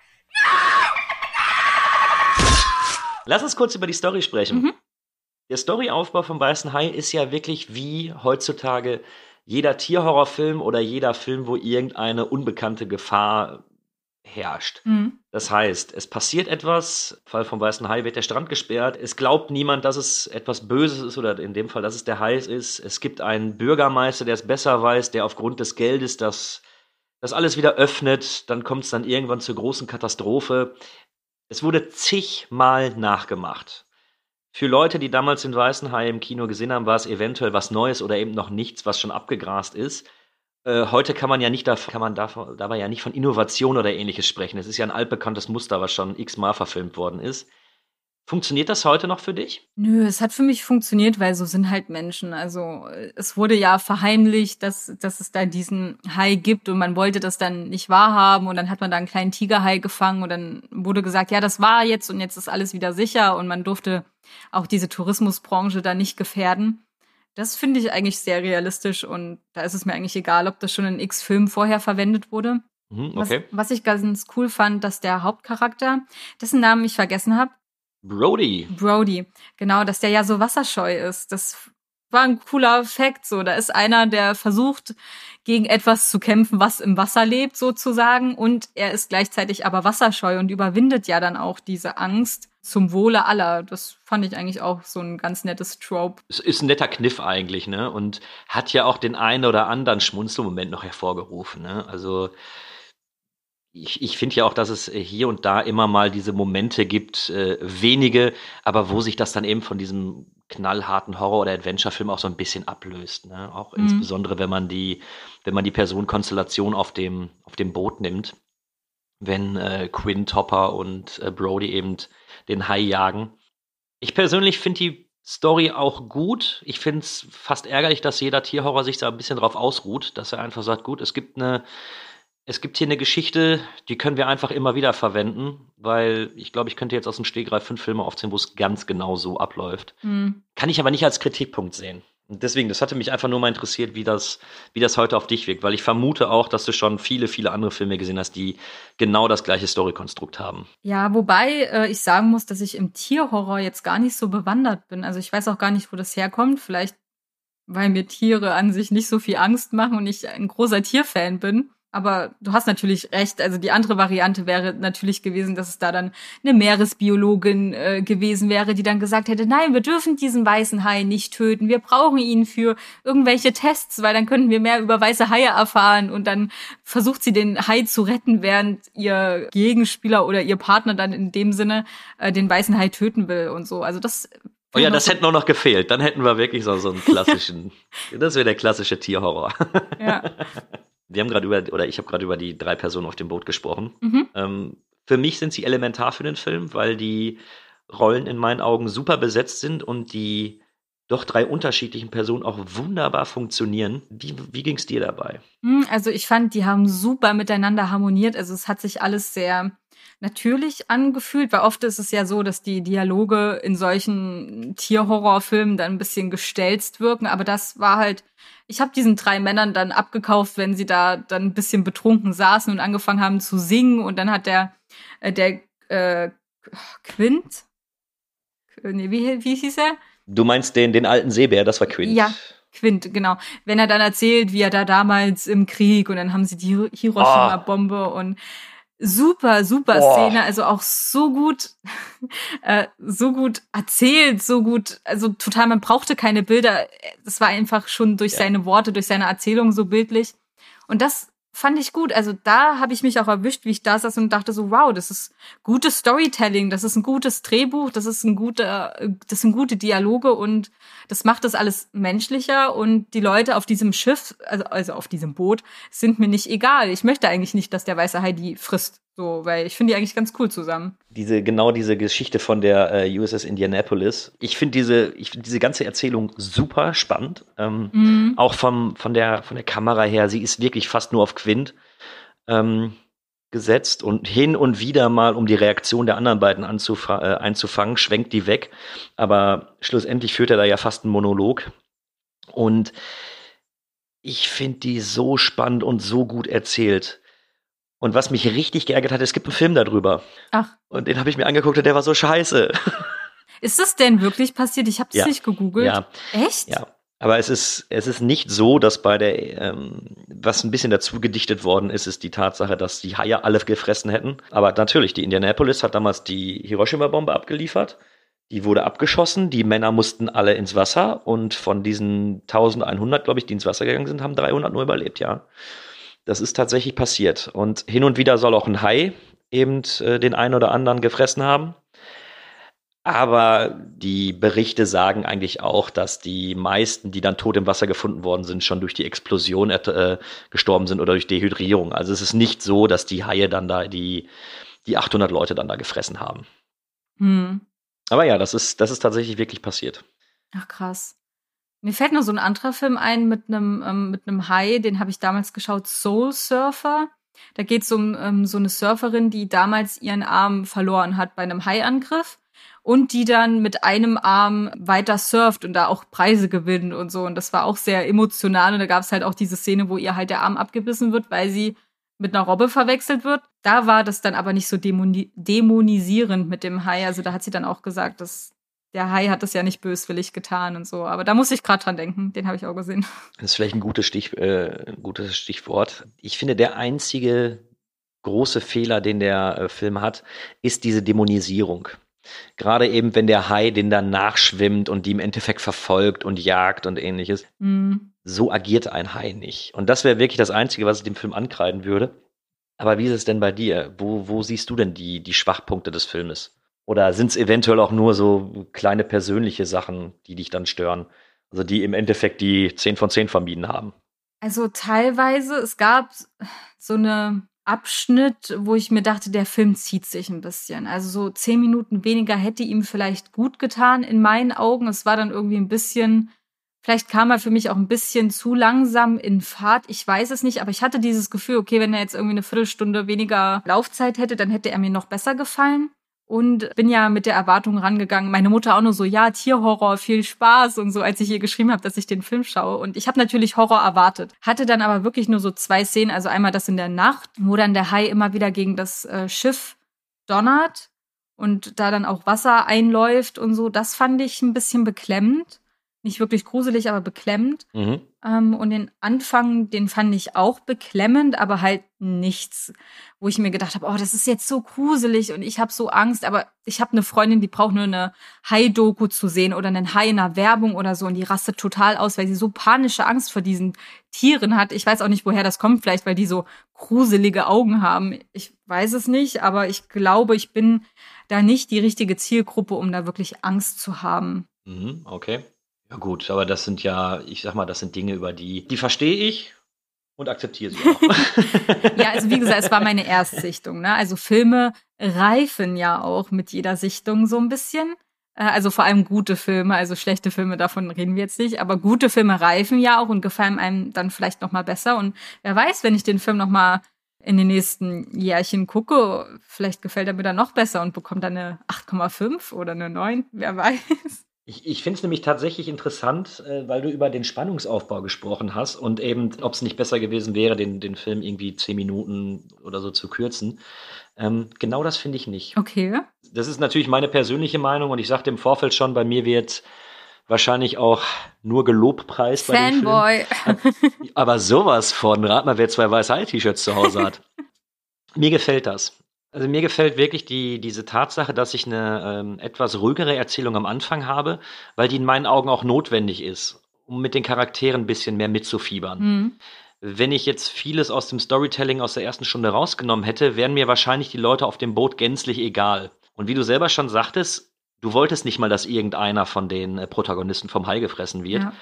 Lass uns kurz über die Story sprechen. Mhm. Der Storyaufbau vom Weißen Hai ist ja wirklich wie heutzutage jeder Tierhorrorfilm oder jeder Film, wo irgendeine unbekannte Gefahr herrscht. Mhm. Das heißt, es passiert etwas, im Fall vom Weißen Hai wird der Strand gesperrt, es glaubt niemand, dass es etwas Böses ist oder in dem Fall, dass es der Hai ist. Es gibt einen Bürgermeister, der es besser weiß, der aufgrund des Geldes das, das alles wieder öffnet, dann kommt es dann irgendwann zur großen Katastrophe. Es wurde zigmal nachgemacht. Für Leute, die damals den Weißen Hai im Kino gesehen haben, war es eventuell was Neues oder eben noch nichts, was schon abgegrast ist. Äh, heute kann man ja nicht davon, kann man davon, dabei ja nicht von Innovation oder ähnliches sprechen. Es ist ja ein altbekanntes Muster, was schon x-mal verfilmt worden ist. Funktioniert das heute noch für dich? Nö, es hat für mich funktioniert, weil so sind halt Menschen. Also es wurde ja verheimlicht, dass, dass es da diesen Hai gibt und man wollte das dann nicht wahrhaben und dann hat man da einen kleinen Tigerhai gefangen und dann wurde gesagt, ja, das war jetzt und jetzt ist alles wieder sicher und man durfte auch diese Tourismusbranche da nicht gefährden. Das finde ich eigentlich sehr realistisch und da ist es mir eigentlich egal, ob das schon in x Filmen vorher verwendet wurde. Mhm, okay. Was, was ich ganz cool fand, dass der Hauptcharakter, dessen Namen ich vergessen habe, Brody. Brody, genau, dass der ja so wasserscheu ist. Das war ein cooler Fakt. So, da ist einer, der versucht, gegen etwas zu kämpfen, was im Wasser lebt, sozusagen. Und er ist gleichzeitig aber wasserscheu und überwindet ja dann auch diese Angst zum Wohle aller. Das fand ich eigentlich auch so ein ganz nettes Trope. Es ist ein netter Kniff eigentlich, ne? Und hat ja auch den einen oder anderen Schmunzelmoment noch hervorgerufen, ne? Also, ich, ich finde ja auch, dass es hier und da immer mal diese Momente gibt, äh, wenige, aber wo sich das dann eben von diesem knallharten Horror- oder Adventure-Film auch so ein bisschen ablöst. Ne? Auch Mhm. insbesondere, wenn man die, wenn man die Personenkonstellation auf dem, auf dem Boot nimmt. Wenn äh, Quinn Topper und äh, Brody eben den Hai jagen. Ich persönlich finde die Story auch gut. Ich finde es fast ärgerlich, dass jeder Tierhorror sich da ein bisschen drauf ausruht, dass er einfach sagt, gut, es gibt eine, es gibt hier eine Geschichte, die können wir einfach immer wieder verwenden, weil ich glaube, ich könnte jetzt aus dem Stegreif fünf Filme aufzählen, wo es ganz genau so abläuft. Mhm. Kann ich aber nicht als Kritikpunkt sehen. Und deswegen, das hatte mich einfach nur mal interessiert, wie das, wie das heute auf dich wirkt, weil ich vermute auch, dass du schon viele, viele andere Filme gesehen hast, die genau das gleiche Storykonstrukt haben. Ja, wobei äh, ich sagen muss, dass ich im Tierhorror jetzt gar nicht so bewandert bin. Also ich weiß auch gar nicht, wo das herkommt. Vielleicht, weil mir Tiere an sich nicht so viel Angst machen und ich ein großer Tierfan bin. Aber du hast natürlich recht. Also die andere Variante wäre natürlich gewesen, dass es da dann eine Meeresbiologin äh, gewesen wäre, die dann gesagt hätte, nein, wir dürfen diesen weißen Hai nicht töten. Wir brauchen ihn für irgendwelche Tests, weil dann könnten wir mehr über weiße Haie erfahren. Und dann versucht sie den Hai zu retten, während ihr Gegenspieler oder ihr Partner dann in dem Sinne äh, den weißen Hai töten will und so. Also das Oh ja, das hätte nur noch gefehlt. Dann hätten wir wirklich so, so einen *laughs* klassischen, das wäre der klassische Tierhorror. Ja. *laughs* Wir haben gerade über, oder ich habe gerade über die drei Personen auf dem Boot gesprochen. Mhm. Ähm, für mich sind sie elementar für den Film, weil die Rollen in meinen Augen super besetzt sind und die doch drei unterschiedlichen Personen auch wunderbar funktionieren. Wie, wie ging es dir dabei? Hm, Also ich fand, die haben super miteinander harmoniert. Also es hat sich alles sehr natürlich angefühlt, weil oft ist es ja so, dass die Dialoge in solchen Tierhorrorfilmen dann ein bisschen gestelzt wirken. Aber das war halt, ich habe diesen drei Männern dann abgekauft, wenn sie da dann ein bisschen betrunken saßen und angefangen haben zu singen. Und dann hat der, äh, der äh, Quint? Nee, wie, wie hieß er? Du meinst den, den alten Seebär, das war Quint. Ja, Quint, genau. Wenn er dann erzählt, wie er da damals im Krieg und dann haben sie die Hiroshima-Bombe und super, super Oh. Szene, also auch so gut, *laughs* äh, so gut erzählt, so gut, also total, man brauchte keine Bilder. Das war einfach schon durch Ja. seine Worte, durch seine Erzählung so bildlich. Und das fand ich gut. Also da habe ich mich auch erwischt, wie ich da saß und dachte so, wow, das ist gutes Storytelling, das ist ein gutes Drehbuch, das ist ein guter, das sind gute Dialoge und das macht das alles menschlicher und die Leute auf diesem Schiff, also, also auf diesem Boot, sind mir nicht egal. Ich möchte eigentlich nicht, dass der weiße Hai die frisst, so, weil ich finde die eigentlich ganz cool zusammen. Diese, genau diese Geschichte von der äh, USS Indianapolis. Ich finde diese, ich finde diese ganze Erzählung super spannend. Ähm, Mhm. Auch vom, von, der, von der Kamera her, sie ist wirklich fast nur auf Quint ähm, gesetzt und hin und wieder mal, um die Reaktion der anderen beiden äh, einzufangen, schwenkt die weg. Aber schlussendlich führt er da ja fast einen Monolog. Und ich finde die so spannend und so gut erzählt. Und was mich richtig geärgert hat, es gibt einen Film darüber. Ach, Und den habe ich mir angeguckt und der war so scheiße. ist das denn wirklich passiert? Ich habe das Ja. nicht gegoogelt. Ja, Echt? ja. Aber es ist, es ist nicht so, dass bei der, ähm, was ein bisschen dazu gedichtet worden ist, ist die Tatsache, dass die Haie alle gefressen hätten. Aber natürlich, die Indianapolis hat damals die Hiroshima-Bombe abgeliefert. Die wurde abgeschossen, die Männer mussten alle ins Wasser und von diesen 1100, glaube ich, die ins Wasser gegangen sind, haben 300 nur überlebt, ja. Das ist tatsächlich passiert. Und hin und wieder soll auch ein Hai eben äh, den einen oder anderen gefressen haben. Aber die Berichte sagen eigentlich auch, dass die meisten, die dann tot im Wasser gefunden worden sind, schon durch die Explosion äh, gestorben sind oder durch Dehydrierung. Also es ist nicht so, dass die Haie dann da die, die 800 Leute dann da gefressen haben. Hm. Aber ja, das ist, das ist tatsächlich wirklich passiert. Ach krass. Mir fällt noch so ein anderer Film ein mit einem ähm, mit einem Hai, den habe ich damals geschaut, Soul Surfer. Da geht es um ähm, so eine Surferin, die damals ihren Arm verloren hat bei einem Haiangriff und die dann mit einem Arm weiter surft und da auch Preise gewinnt und so. Und das war auch sehr emotional. Und da gab es halt auch diese Szene, wo ihr halt der Arm abgebissen wird, weil sie mit einer Robbe verwechselt wird. Da war das dann aber nicht so dämoni dämonisierend mit dem Hai. Also da hat sie dann auch gesagt, dass der Hai hat das ja nicht böswillig getan und so. Aber da muss ich gerade dran denken. Den habe ich auch gesehen. Das ist vielleicht ein gutes, Stich, äh, ein gutes Stichwort. Ich finde, der einzige große Fehler, den der äh, Film hat, ist diese Dämonisierung. Gerade eben, wenn der Hai den dann nachschwimmt und die im Endeffekt verfolgt und jagt und ähnliches. Mhm. So agiert ein Hai nicht. Und das wäre wirklich das Einzige, was ich dem Film ankreiden würde. Aber wie ist es denn bei dir? Wo, wo siehst du denn die, die Schwachpunkte des Filmes? Oder sind es eventuell auch nur so kleine persönliche Sachen, die dich dann stören? Also die im Endeffekt die 10 von 10 vermieden haben. Also teilweise, es gab so eine Abschnitt, wo ich mir dachte, der Film zieht sich ein bisschen. Also so zehn Minuten weniger hätte ihm vielleicht gut getan in meinen Augen. Es war dann irgendwie ein bisschen, vielleicht kam er für mich auch ein bisschen zu langsam in Fahrt. Ich weiß es nicht, aber ich hatte dieses Gefühl, okay, wenn er jetzt irgendwie eine Viertelstunde weniger Laufzeit hätte, dann hätte er mir noch besser gefallen. Und bin ja mit der Erwartung rangegangen. Meine Mutter auch nur so, ja, Tierhorror, viel Spaß und so, als ich ihr geschrieben habe, dass ich den Film schaue. Und ich habe natürlich Horror erwartet. Hatte dann aber wirklich nur so zwei Szenen. Also einmal das in der Nacht, wo dann der Hai immer wieder gegen das äh, Schiff donnert und da dann auch Wasser einläuft und so. Das fand ich ein bisschen beklemmend. Nicht wirklich gruselig, aber beklemmend. Mhm. Ähm, und den Anfang, den fand ich auch beklemmend, aber halt nichts, wo ich mir gedacht habe, oh, das ist jetzt so gruselig und ich habe so Angst. Aber ich habe eine Freundin, die braucht nur eine Hai-Doku zu sehen oder einen Hai in einer Werbung oder so und die rastet total aus, weil sie so panische Angst vor diesen Tieren hat. Ich weiß auch nicht, woher das kommt, vielleicht weil die so gruselige Augen haben. Ich weiß es nicht, aber ich glaube, ich bin da nicht die richtige Zielgruppe, um da wirklich Angst zu haben. Mhm, okay. Ja gut, aber das sind ja, ich sag mal, das sind Dinge, über die, die verstehe ich und akzeptiere sie auch. *laughs* Ja, also wie gesagt, es war meine Erstsichtung. Ne? Also Filme reifen ja auch mit jeder Sichtung so ein bisschen. Äh, Also vor allem gute Filme, also schlechte Filme, davon reden wir jetzt nicht. Aber gute Filme reifen ja auch und gefallen einem dann vielleicht noch mal besser. Und wer weiß, wenn ich den Film noch mal in den nächsten Jährchen gucke, vielleicht gefällt er mir dann noch besser und bekommt dann eine 8,5 oder eine 9, wer weiß. Ich, ich finde es nämlich tatsächlich interessant, äh, weil du über den Spannungsaufbau gesprochen hast und eben, ob es nicht besser gewesen wäre, den, den Film irgendwie zehn Minuten oder so zu kürzen. Ähm, genau das finde ich nicht. Okay. Das ist natürlich meine persönliche Meinung und ich sagte im Vorfeld schon, bei mir wird wahrscheinlich auch nur gelobpreist bei dem Film. Fanboy. Aber sowas von, rat mal, wer zwei weiße T-Shirts zu Hause hat. *laughs* mir gefällt das. Also mir gefällt wirklich die, diese Tatsache, dass ich eine ähm, etwas ruhigere Erzählung am Anfang habe, weil die in meinen Augen auch notwendig ist, um mit den Charakteren ein bisschen mehr mitzufiebern. Hm. Wenn ich jetzt vieles aus dem Storytelling aus der ersten Stunde rausgenommen hätte, wären mir wahrscheinlich die Leute auf dem Boot gänzlich egal. Und wie du selber schon sagtest, du wolltest nicht mal, dass irgendeiner von den äh, Protagonisten vom Hai gefressen wird. Ja.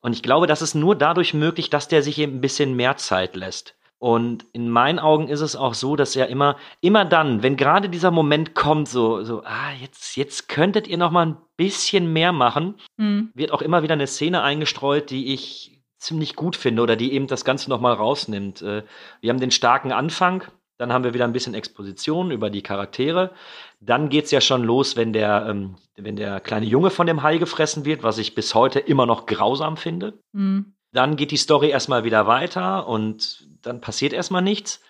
Und ich glaube, das ist nur dadurch möglich, dass der sich eben ein bisschen mehr Zeit lässt. Und in meinen Augen ist es auch so, dass er immer, immer dann, wenn gerade dieser Moment kommt, so, so, ah, jetzt, jetzt könntet ihr noch mal ein bisschen mehr machen, Hm. wird auch immer wieder eine Szene eingestreut, die ich ziemlich gut finde oder die eben das Ganze noch mal rausnimmt. Äh, Wir haben den starken Anfang, dann haben wir wieder ein bisschen Exposition über die Charaktere. Dann geht's ja schon los, wenn der, ähm, wenn der kleine Junge von dem Hai gefressen wird, was ich bis heute immer noch grausam finde. Hm. Dann geht die Story erstmal wieder weiter und dann passiert erstmal nichts.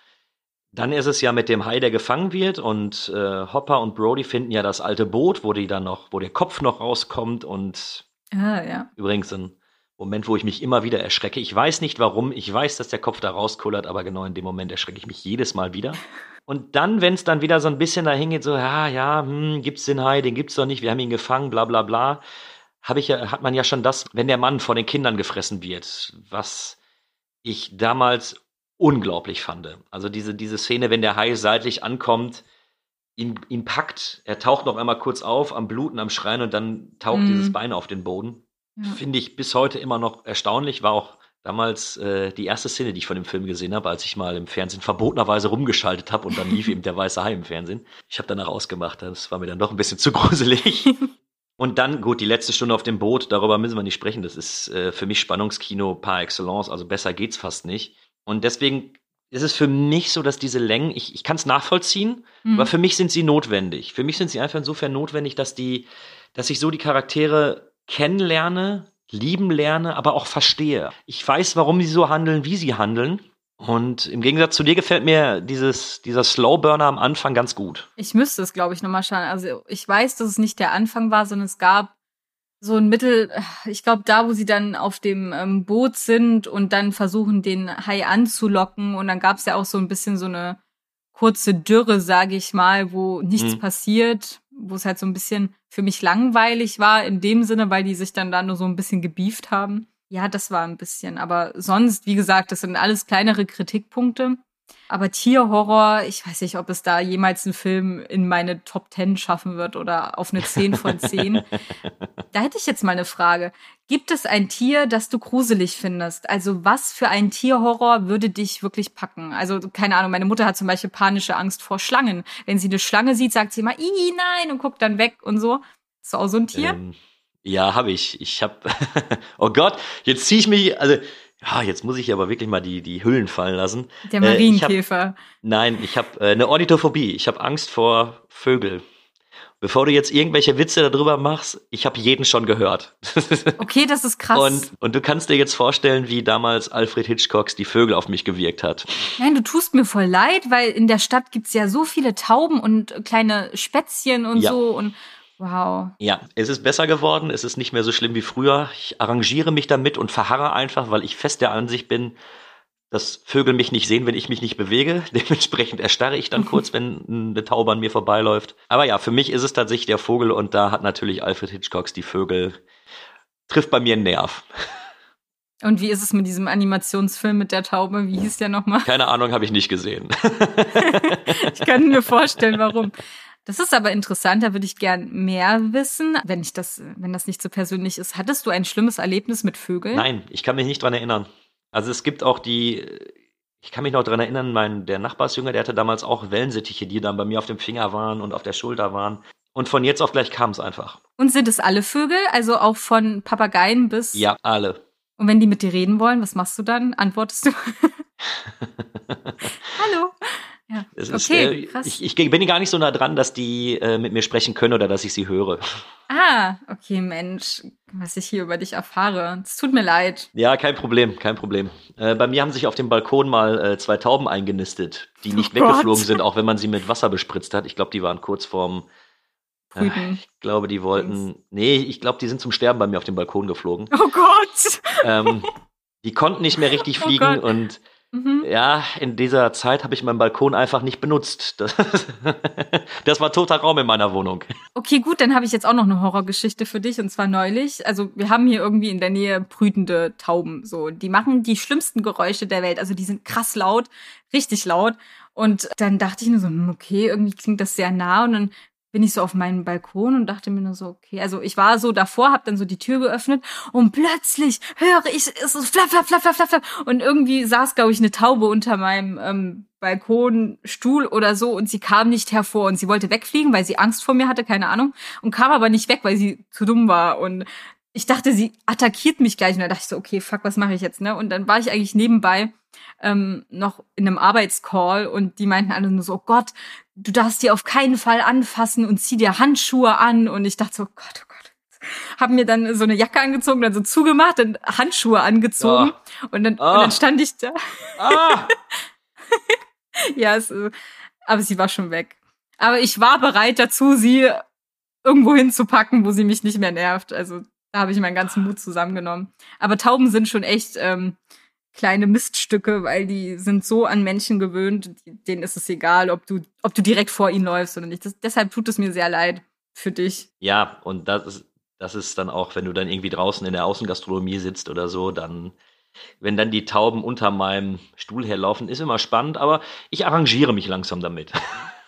Dann ist es ja mit dem Hai, der gefangen wird und äh, Hopper und Brody finden ja das alte Boot, wo die dann noch, wo der Kopf noch rauskommt und Ah, ja. übrigens ein Moment, wo ich mich immer wieder erschrecke. Ich weiß nicht warum, ich weiß, dass der Kopf da rauskullert, aber genau in dem Moment erschrecke ich mich jedes Mal wieder. Und dann, wenn es dann wieder so ein bisschen dahin geht, so, ja, ja, hm, gibt's den Hai, den gibt's doch nicht, wir haben ihn gefangen, bla bla bla, habe ich ja, hat man ja schon das, wenn der Mann von den Kindern gefressen wird, was ich damals unglaublich fand. Also diese, diese Szene, wenn der Hai seitlich ankommt, ihn, ihn packt, er taucht noch einmal kurz auf, am Bluten, am Schreien und dann taucht Mhm. dieses Bein auf den Boden. Ja. Finde ich bis heute immer noch erstaunlich, war auch damals äh, die erste Szene, die ich von dem Film gesehen habe, als ich mal im Fernsehen verbotenerweise rumgeschaltet habe und dann lief *laughs* eben der weiße Hai im Fernsehen. Ich habe danach ausgemacht, das war mir dann doch ein bisschen zu gruselig. *laughs* Und dann, gut, die letzte Stunde auf dem Boot, darüber müssen wir nicht sprechen. Das ist äh, für mich Spannungskino par excellence, also besser geht's fast nicht. Und deswegen ist es für mich so, dass diese Längen, ich, ich kann es nachvollziehen, Hm. aber für mich sind sie notwendig. Für mich sind sie einfach insofern notwendig, dass die, dass ich so die Charaktere kennenlerne, lieben lerne, aber auch verstehe. Ich weiß, warum sie so handeln, wie sie handeln. Und im Gegensatz zu dir gefällt mir dieses, dieser Slowburner am Anfang ganz gut. Ich müsste es, glaube ich, nochmal schauen. Also ich weiß, dass es nicht der Anfang war, sondern es gab so ein Mittel, ich glaube, da, wo sie dann auf dem ähm, Boot sind und dann versuchen, den Hai anzulocken. Und dann gab es ja auch so ein bisschen so eine kurze Dürre, sage ich mal, wo nichts Mhm. passiert, wo es halt so ein bisschen für mich langweilig war, in dem Sinne, weil die sich dann da nur so ein bisschen gebieft haben. Ja, das war ein bisschen. Aber sonst, wie gesagt, das sind alles kleinere Kritikpunkte. Aber Tierhorror, ich weiß nicht, ob es da jemals einen Film in meine Top 10 schaffen wird oder auf eine 10 von 10. *laughs* da hätte ich jetzt mal eine Frage. Gibt es ein Tier, das du gruselig findest? Also was für ein Tierhorror würde dich wirklich packen? Also keine Ahnung, meine Mutter hat zum Beispiel panische Angst vor Schlangen. Wenn sie eine Schlange sieht, sagt sie immer, ih, nein, und guckt dann weg und so. Ist auch so ein Tier? Ähm, ja, habe ich. Ich habe. *laughs* oh Gott, jetzt ziehe ich mich. Also, ja, jetzt muss ich aber wirklich mal die, die Hüllen fallen lassen. Der äh, ich hab- Marienkäfer. Nein, ich habe äh, eine Ornithophobie. Ich habe Angst vor Vögel. Bevor du jetzt irgendwelche Witze darüber machst, ich habe jeden schon gehört. *laughs* Okay, das ist krass. und, und du kannst dir jetzt vorstellen, wie damals Alfred Hitchcocks die Vögel auf mich gewirkt hat. Nein, du tust mir voll leid, weil in der Stadt gibt's ja so viele Tauben und kleine Spätzchen und Ja. so und wow. Ja, es ist besser geworden, es ist nicht mehr so schlimm wie früher. Ich arrangiere mich damit und verharre einfach, weil ich fest der Ansicht bin, dass Vögel mich nicht sehen, wenn ich mich nicht bewege. *laughs* Dementsprechend erstarre ich dann kurz, wenn eine Taube an mir vorbeiläuft. Aber ja, für mich ist es tatsächlich der Vogel und da hat natürlich Alfred Hitchcocks die Vögel trifft bei mir einen Nerv. Und wie ist es mit diesem Animationsfilm mit der Taube? Wie hieß der nochmal? Keine Ahnung, habe ich nicht gesehen. *laughs* Ich kann mir vorstellen, warum. Das ist aber interessant, da würde ich gern mehr wissen, wenn ich das, wenn das nicht so persönlich ist. Hattest du ein schlimmes Erlebnis mit Vögeln? Nein, ich kann mich nicht dran erinnern. Also es gibt auch die, ich kann mich noch dran erinnern, mein, der Nachbarsjunge, der hatte damals auch Wellensittiche, die dann bei mir auf dem Finger waren und auf der Schulter waren. Und von jetzt auf gleich kam es einfach. Und sind es alle Vögel? Also auch von Papageien bis. Ja, alle. Und wenn die mit dir reden wollen, was machst du dann? Antwortest du? *laughs* Hallo. Ja. Es ist, Okay, äh, krass. ich, ich bin gar nicht so nah dran, dass die äh, mit mir sprechen können oder dass ich sie höre. Ah, okay, Mensch, was ich hier über dich erfahre. Es tut mir leid. Ja, kein Problem, kein Problem. Äh, bei mir haben sich auf dem Balkon mal äh, zwei Tauben eingenistet, die nicht Oh Gott. weggeflogen sind, auch wenn man sie mit Wasser bespritzt hat. Ich glaube, die waren kurz vorm. Äh, ich glaube, die wollten. Nee, ich glaube, die sind zum Sterben bei mir auf dem Balkon geflogen. Oh Gott. ähm, die konnten nicht mehr richtig *laughs* Oh fliegen Gott. und Mhm. ja, in dieser Zeit habe ich meinen Balkon einfach nicht benutzt. *laughs* Das, das war toter Raum in meiner Wohnung. Okay, gut, dann habe ich jetzt auch noch eine Horrorgeschichte für dich und zwar neulich. Also wir haben hier irgendwie in der Nähe brütende Tauben. So, die machen die schlimmsten Geräusche der Welt. Also die sind krass laut, richtig laut. Und dann dachte ich nur so, hm, okay, irgendwie klingt das sehr nah. Und dann bin ich so auf meinen Balkon und dachte mir nur so, okay, also ich war so davor, habe dann so die Tür geöffnet und plötzlich höre ich es so flapp, flapp, flapp, flapp, flapp. Und irgendwie saß, glaube ich, eine Taube unter meinem ähm, Balkonstuhl oder so und sie kam nicht hervor und sie wollte wegfliegen, weil sie Angst vor mir hatte, keine Ahnung, und kam aber nicht weg, weil sie zu dumm war und ich dachte, sie attackiert mich gleich und da dachte ich so, okay, fuck, was mache ich jetzt, ne? Und dann war ich eigentlich nebenbei ähm, noch in einem Arbeitscall und die meinten alle nur so, oh Gott, du darfst die auf keinen Fall anfassen und zieh dir Handschuhe an und ich dachte so, oh Gott, oh Gott. Hab mir dann so eine Jacke angezogen, dann so zugemacht, dann Handschuhe angezogen und, dann, Ah. und dann stand ich da. Ah! *laughs* Ja, es, aber sie war schon weg. Aber ich war bereit dazu, sie irgendwo hinzupacken, wo sie mich nicht mehr nervt. Also da habe ich meinen ganzen Mut zusammengenommen. Aber Tauben sind schon echt ähm, kleine Miststücke, weil die sind so an Menschen gewöhnt, denen ist es egal, ob du, ob du direkt vor ihnen läufst oder nicht. Das, deshalb tut es mir sehr leid für dich. Ja, und das ist, das ist dann auch, wenn du dann irgendwie draußen in der Außengastronomie sitzt oder so, dann, wenn dann die Tauben unter meinem Stuhl herlaufen, ist immer spannend, aber ich arrangiere mich langsam damit. *laughs*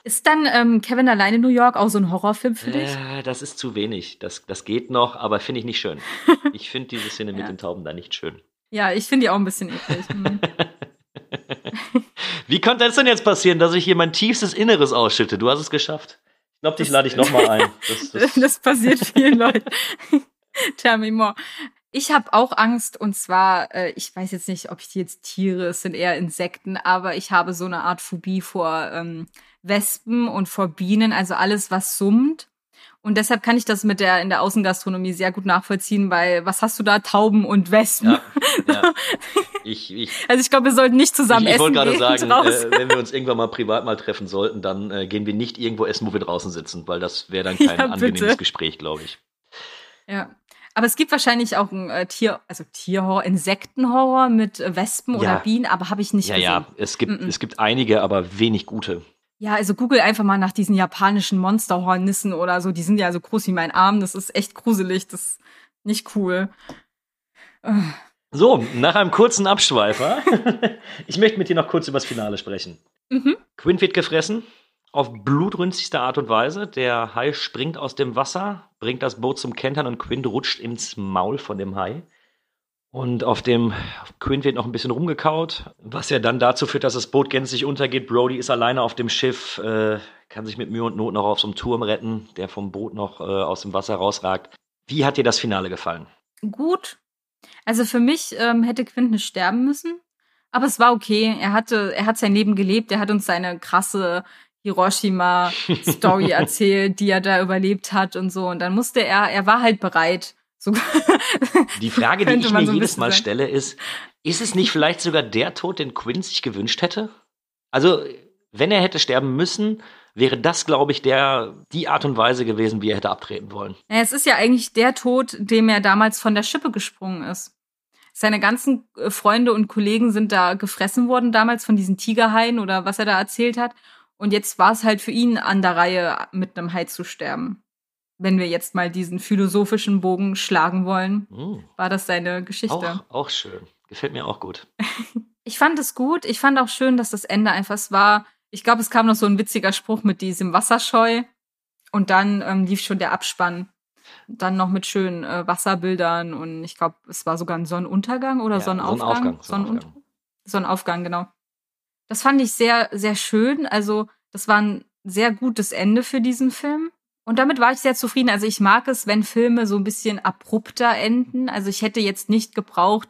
Ist dann ähm, Kevin alleine in New York auch so ein Horrorfilm für dich? Äh, das ist zu wenig. Das, das geht noch, aber finde ich nicht schön. *laughs* Ich finde diese Szene mit Ja. den Tauben da nicht schön. Ja, ich finde die auch ein bisschen eklig. Hm. *laughs* Wie konnte es denn jetzt passieren, dass ich hier mein tiefstes Inneres ausschütte? Du hast es geschafft. Ich glaube, dich lade ich nochmal ein. *laughs* Das, das, Das passiert vielen Leuten. *laughs* Tell me more. Ich habe auch Angst und zwar, äh, ich weiß jetzt nicht, ob ich die jetzt Tiere, es sind eher Insekten, aber ich habe so eine Art Phobie vor ähm, Wespen und vor Bienen, also alles, was summt. Und deshalb kann ich das mit der in der Außengastronomie sehr gut nachvollziehen, weil was hast du da? Tauben und Wespen. ja, ja. *laughs* Ich, ich, Also ich glaube, wir sollten nicht zusammen ich, ich essen wollte gerade sagen, *laughs* äh, wenn wir uns irgendwann mal privat mal treffen sollten, dann äh, gehen wir nicht irgendwo essen, wo wir draußen sitzen, weil das wäre dann *laughs* kein Ja, angenehmes. Gespräch, glaube ich. Ja. Aber es gibt wahrscheinlich auch ein äh, Tier, also Tierhorror, Insektenhorror mit äh, Wespen Ja. oder Bienen, aber habe ich nicht Ja, gesehen. ja, es gibt, Mm-mm. es gibt einige, aber wenig gute. Ja, also google einfach mal nach diesen japanischen Monsterhornissen oder so. Die sind ja so groß wie mein Arm. Das ist echt gruselig. Das ist nicht cool. So, nach einem kurzen Abschweifer. *laughs* ich möchte mit dir noch kurz über das Finale sprechen. Mhm. Quinn wird gefressen. Auf blutrünstigste Art und Weise. Der Hai springt aus dem Wasser, bringt das Boot zum Kentern und Quinn rutscht ins Maul von dem Hai. Und auf dem Quinn wird noch ein bisschen rumgekaut, was ja dann dazu führt, dass das Boot gänzlich untergeht. Brody ist alleine auf dem Schiff, äh, kann sich mit Mühe und Not noch auf so einem Turm retten, der vom Boot noch äh, aus dem Wasser rausragt. Wie hat dir das Finale gefallen? gut. Also für mich ähm, hätte Quint nicht sterben müssen. Aber es war okay. Er hatte, er hat sein Leben gelebt. Er hat uns seine krasse Hiroshima-Story *laughs* erzählt, die er da überlebt hat und so. Und dann musste er, er war halt bereit. So, Die Frage, die ich mir so jedes Mal sagen. stelle, ist, ist es nicht vielleicht sogar der Tod, den Quinn sich gewünscht hätte? Also, wenn er hätte sterben müssen, wäre das, glaube ich, der, die Art und Weise gewesen, wie er hätte abtreten wollen. Ja, es ist ja eigentlich der Tod, dem er damals von der Schippe gesprungen ist. Seine ganzen äh, Freunde und Kollegen sind da gefressen worden damals von diesen Tigerhaien oder was er da erzählt hat. Und jetzt war es halt für ihn an der Reihe, mit einem Hai zu sterben. Wenn wir jetzt mal diesen philosophischen Bogen schlagen wollen, Hm, war das seine Geschichte. auch, auch schön. Gefällt mir auch gut. *laughs* Ich fand es gut. Ich fand auch schön, dass das Ende einfach es war. Ich glaube, es kam noch so ein witziger Spruch mit diesem Wasserscheu. Und dann ähm, lief schon der Abspann. Dann noch mit schönen äh, Wasserbildern und ich glaube, es war sogar ein Sonnenuntergang oder Ja, Sonnenaufgang. Sonnenaufgang, Sonnenunter- Sonnenaufgang. Sonnenaufgang, genau. Das fand ich sehr, sehr schön. Also, das war ein sehr gutes Ende für diesen Film. Und damit war ich sehr zufrieden. Also, ich mag es, wenn Filme so ein bisschen abrupter enden. Also, ich hätte jetzt nicht gebraucht,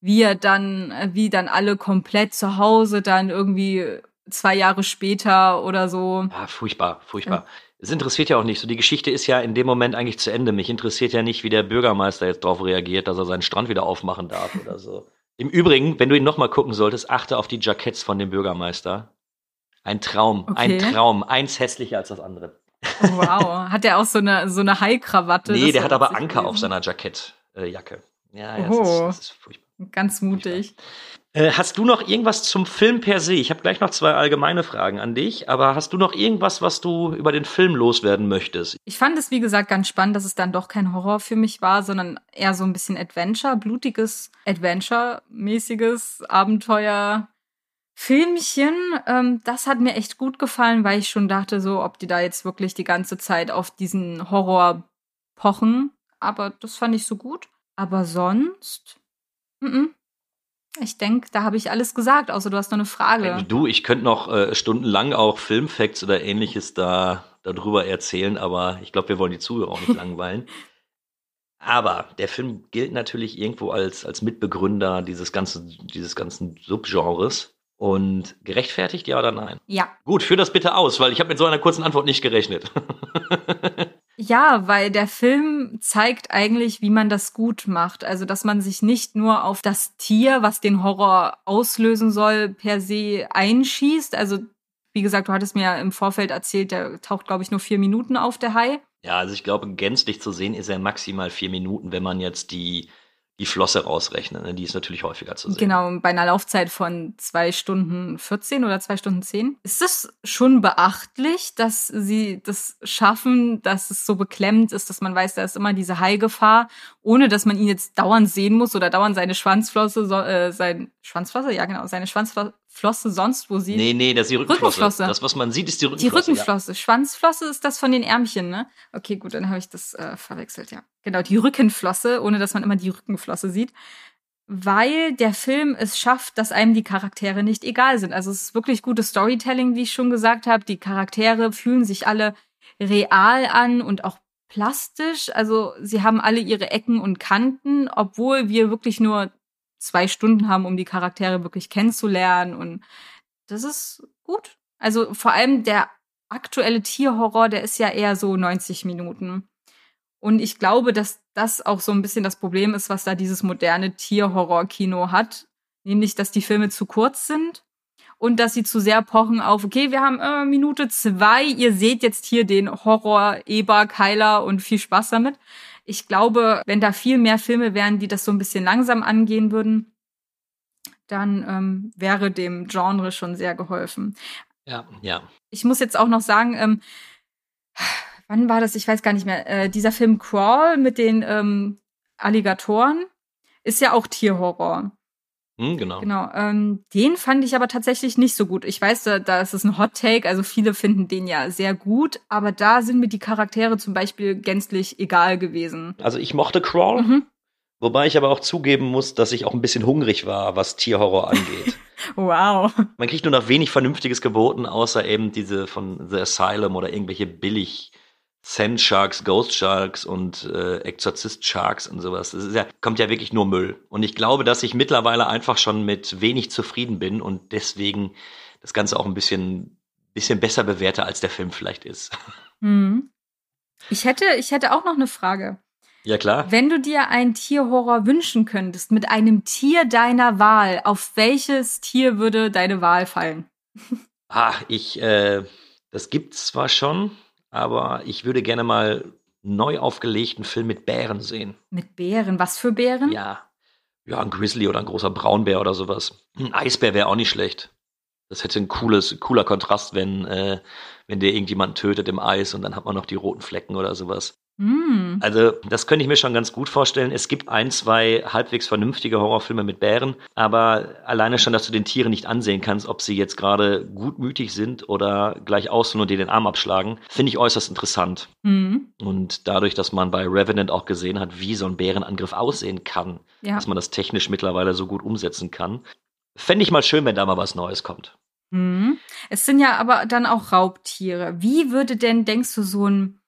wie er dann, wie dann alle komplett zu Hause dann irgendwie zwei Jahre später oder so. Ja, furchtbar, furchtbar. Es interessiert ja auch nicht so. Die Geschichte ist ja in dem Moment eigentlich zu Ende. Mich interessiert ja nicht, wie der Bürgermeister jetzt darauf reagiert, dass er seinen Strand wieder aufmachen darf oder so. Im Übrigen, wenn du ihn nochmal gucken solltest, achte auf die Jacketts von dem Bürgermeister. Ein Traum, ein Okay. Traum. Eins hässlicher als das andere. Oh, wow. Hat er auch so eine, so eine Hai-Krawatte? Nee, der hat aber Anker auf gewesen. seiner Jackettjacke. ja, ja, Oh. das, ist, das ist furchtbar. Ganz mutig. Äh, hast du noch irgendwas zum Film per se? Ich habe gleich noch zwei allgemeine Fragen an dich, aber hast du noch irgendwas, was du über den Film loswerden möchtest? Ich fand es, wie gesagt, ganz spannend, dass es dann doch kein Horror für mich war, sondern eher so ein bisschen Adventure, blutiges Adventure-mäßiges Abenteuer. Filmchen, ähm, das hat mir echt gut gefallen, weil ich schon dachte, so, ob die da jetzt wirklich die ganze Zeit auf diesen Horror pochen. Aber das fand ich so gut. Aber sonst, mm ich denke, da habe ich alles gesagt, außer du hast noch eine Frage. Du, ich könnte noch äh, stundenlang auch Filmfacts oder ähnliches da darüber erzählen, aber ich glaube, wir wollen die Zuhörer auch nicht *laughs* langweilen. Aber der Film gilt natürlich irgendwo als, als Mitbegründer dieses, ganzen dieses ganzen Subgenres. Und gerechtfertigt, ja oder nein? Ja. Gut, führ das bitte aus, weil ich habe mit so einer kurzen Antwort nicht gerechnet. *laughs* Ja, weil der Film zeigt eigentlich, wie man das gut macht. Also, dass man sich nicht nur auf das Tier, was den Horror auslösen soll, per se einschießt. Also, wie gesagt, du hattest mir ja im Vorfeld erzählt, der taucht, glaube ich, nur vier Minuten auf, der Hai. Ja, also ich glaube, gänzlich zu sehen ist er maximal vier Minuten, wenn man jetzt die, die Flosse rausrechnet. Ne? Die ist natürlich häufiger zu sehen. Genau, bei einer Laufzeit von zwei Stunden 14 oder zwei Stunden 10. Ist es schon beachtlich, dass sie das schaffen, dass es so beklemmt ist, dass man weiß, da ist immer diese Hai-Gefahr, ohne dass man ihn jetzt dauernd sehen muss oder dauernd seine Schwanzflosse, so, äh, sein Schwanzflosse, ja genau, seine Schwanzflosse sonst wo sieht. Nee, nee, das ist die Rückenflosse. Rückenflosse. Das, was man sieht, ist die Die Rückenflosse. Rückenflosse. Schwanzflosse ist das von den Ärmchen, ne? Okay, gut, dann habe ich das äh, verwechselt, ja. Genau, die Rückenflosse, ohne dass man immer die Rückenflosse sieht. Weil der Film es schafft, dass einem die Charaktere nicht egal sind. Also es ist wirklich gutes Storytelling, wie ich schon gesagt habe. Die Charaktere fühlen sich alle real an und auch plastisch. Also sie haben alle ihre Ecken und Kanten, obwohl wir wirklich nur zwei Stunden haben, um die Charaktere wirklich kennenzulernen. Und das ist gut. Also vor allem der aktuelle Tierhorror, der ist ja eher so 90 Minuten. Und ich glaube, dass das auch so ein bisschen das Problem ist, was da dieses moderne Tierhorror-Kino hat. Nämlich, dass die Filme zu kurz sind und dass sie zu sehr pochen auf, okay, wir haben äh, Minute zwei, ihr seht jetzt hier den Horror, Eber, Keiler und viel Spaß damit. Ich glaube, wenn da viel mehr Filme wären, die das so ein bisschen langsam angehen würden, dann ähm, wäre dem Genre schon sehr geholfen. Ja, ja. Ich muss jetzt auch noch sagen, ähm, wann war das? Ich weiß gar nicht mehr. Äh, dieser Film Crawl mit den ähm, Alligatoren ist ja auch Tierhorror. Hm, genau. Genau. Ähm, den fand ich aber tatsächlich nicht so gut. Ich weiß, da, da ist es ein Hot Take, also viele finden den ja sehr gut, aber da sind mir die Charaktere zum Beispiel gänzlich egal gewesen. Also ich mochte Crawl, Mhm. wobei ich aber auch zugeben muss, dass ich auch ein bisschen hungrig war, was Tierhorror angeht. *laughs* Wow. Man kriegt nur noch wenig Vernünftiges geboten, außer eben diese von The Asylum oder irgendwelche billig Sand Sharks, Ghost Sharks und äh, Exorzist Sharks und sowas. Das ist ja, kommt ja wirklich nur Müll. Und ich glaube, dass ich mittlerweile einfach schon mit wenig zufrieden bin und deswegen das Ganze auch ein bisschen, bisschen besser bewerte, als der Film vielleicht ist. *laughs* Hm. Ich hätte, ich hätte auch noch eine Frage. Ja, klar. Wenn du dir einen Tierhorror wünschen könntest mit einem Tier deiner Wahl, auf welches Tier würde deine Wahl fallen? *laughs* Ah, ich, äh, das gibt's zwar schon, aber ich würde gerne mal neu aufgelegten Film mit Bären sehen. Mit Bären. Was für Bären? Ja. Ja, ein Grizzly oder ein großer Braunbär oder sowas. Ein Eisbär wäre auch nicht schlecht. Das hätte ein cooles, cooler Kontrast, wenn, äh, wenn der irgendjemanden tötet im Eis und dann hat man noch die roten Flecken oder sowas. Hm. Also, das könnte ich mir schon ganz gut vorstellen. Es gibt ein, zwei halbwegs vernünftige Horrorfilme mit Bären, aber alleine schon, dass du den Tieren nicht ansehen kannst, ob sie jetzt gerade gutmütig sind oder gleich ausholen und dir den Arm abschlagen, finde ich äußerst interessant. Hm. Und dadurch, dass man bei Revenant auch gesehen hat, wie so ein Bärenangriff aussehen kann, Ja. dass man das technisch mittlerweile so gut umsetzen kann, fände ich mal schön, wenn da mal was Neues kommt. Hm. Es sind ja aber dann auch Raubtiere. Wie würde denn, denkst du, so ein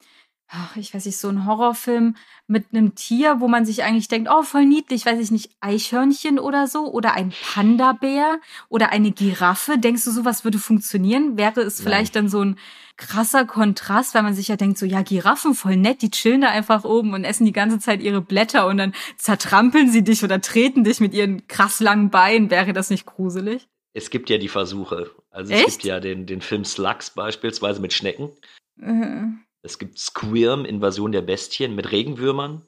ach, ich weiß nicht, so ein Horrorfilm mit einem Tier, wo man sich eigentlich denkt, oh, voll niedlich, weiß ich nicht, Eichhörnchen oder so oder ein Panda-Bär oder eine Giraffe. Denkst du, sowas würde funktionieren? Wäre es Nein. vielleicht dann so ein krasser Kontrast, weil man sich ja denkt, so, ja, Giraffen voll nett, die chillen da einfach oben und essen die ganze Zeit ihre Blätter und dann zertrampeln sie dich oder treten dich mit ihren krass langen Beinen. Wäre das nicht gruselig? Es gibt ja die Versuche. Also Echt? es gibt ja den, den Film Slugs beispielsweise mit Schnecken. Äh, Es gibt Squirm, Invasion der Bestien mit Regenwürmern.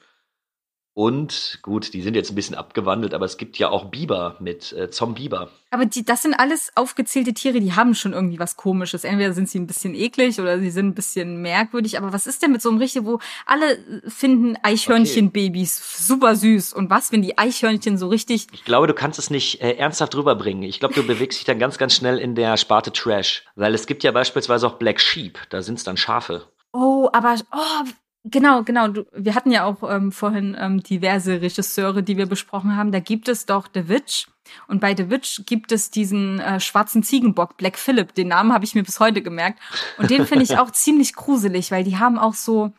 Und gut, die sind jetzt ein bisschen abgewandelt, aber es gibt ja auch Biber mit äh, Zombieber. Aber die, das sind alles aufgezählte Tiere, die haben schon irgendwie was Komisches. Entweder sind sie ein bisschen eklig oder sie sind ein bisschen merkwürdig. Aber was ist denn mit so einem richtig, wo alle finden Eichhörnchenbabys super süß? Und was, wenn die Eichhörnchen so richtig. Ich glaube, du kannst es nicht äh, ernsthaft rüberbringen. Ich glaube, du bewegst dich dann ganz, ganz schnell in der Sparte Trash. Weil es gibt ja beispielsweise auch Black Sheep, da sind es dann Schafe. Oh, aber. Oh, genau, genau. Du, wir hatten ja auch ähm, vorhin ähm, diverse Regisseure, die wir besprochen haben. Da gibt es doch The Witch. Und bei The Witch gibt es diesen äh, schwarzen Ziegenbock, Black Phillip. Den Namen habe ich mir bis heute gemerkt. Und den finde ich *laughs* auch ziemlich gruselig, weil die haben auch so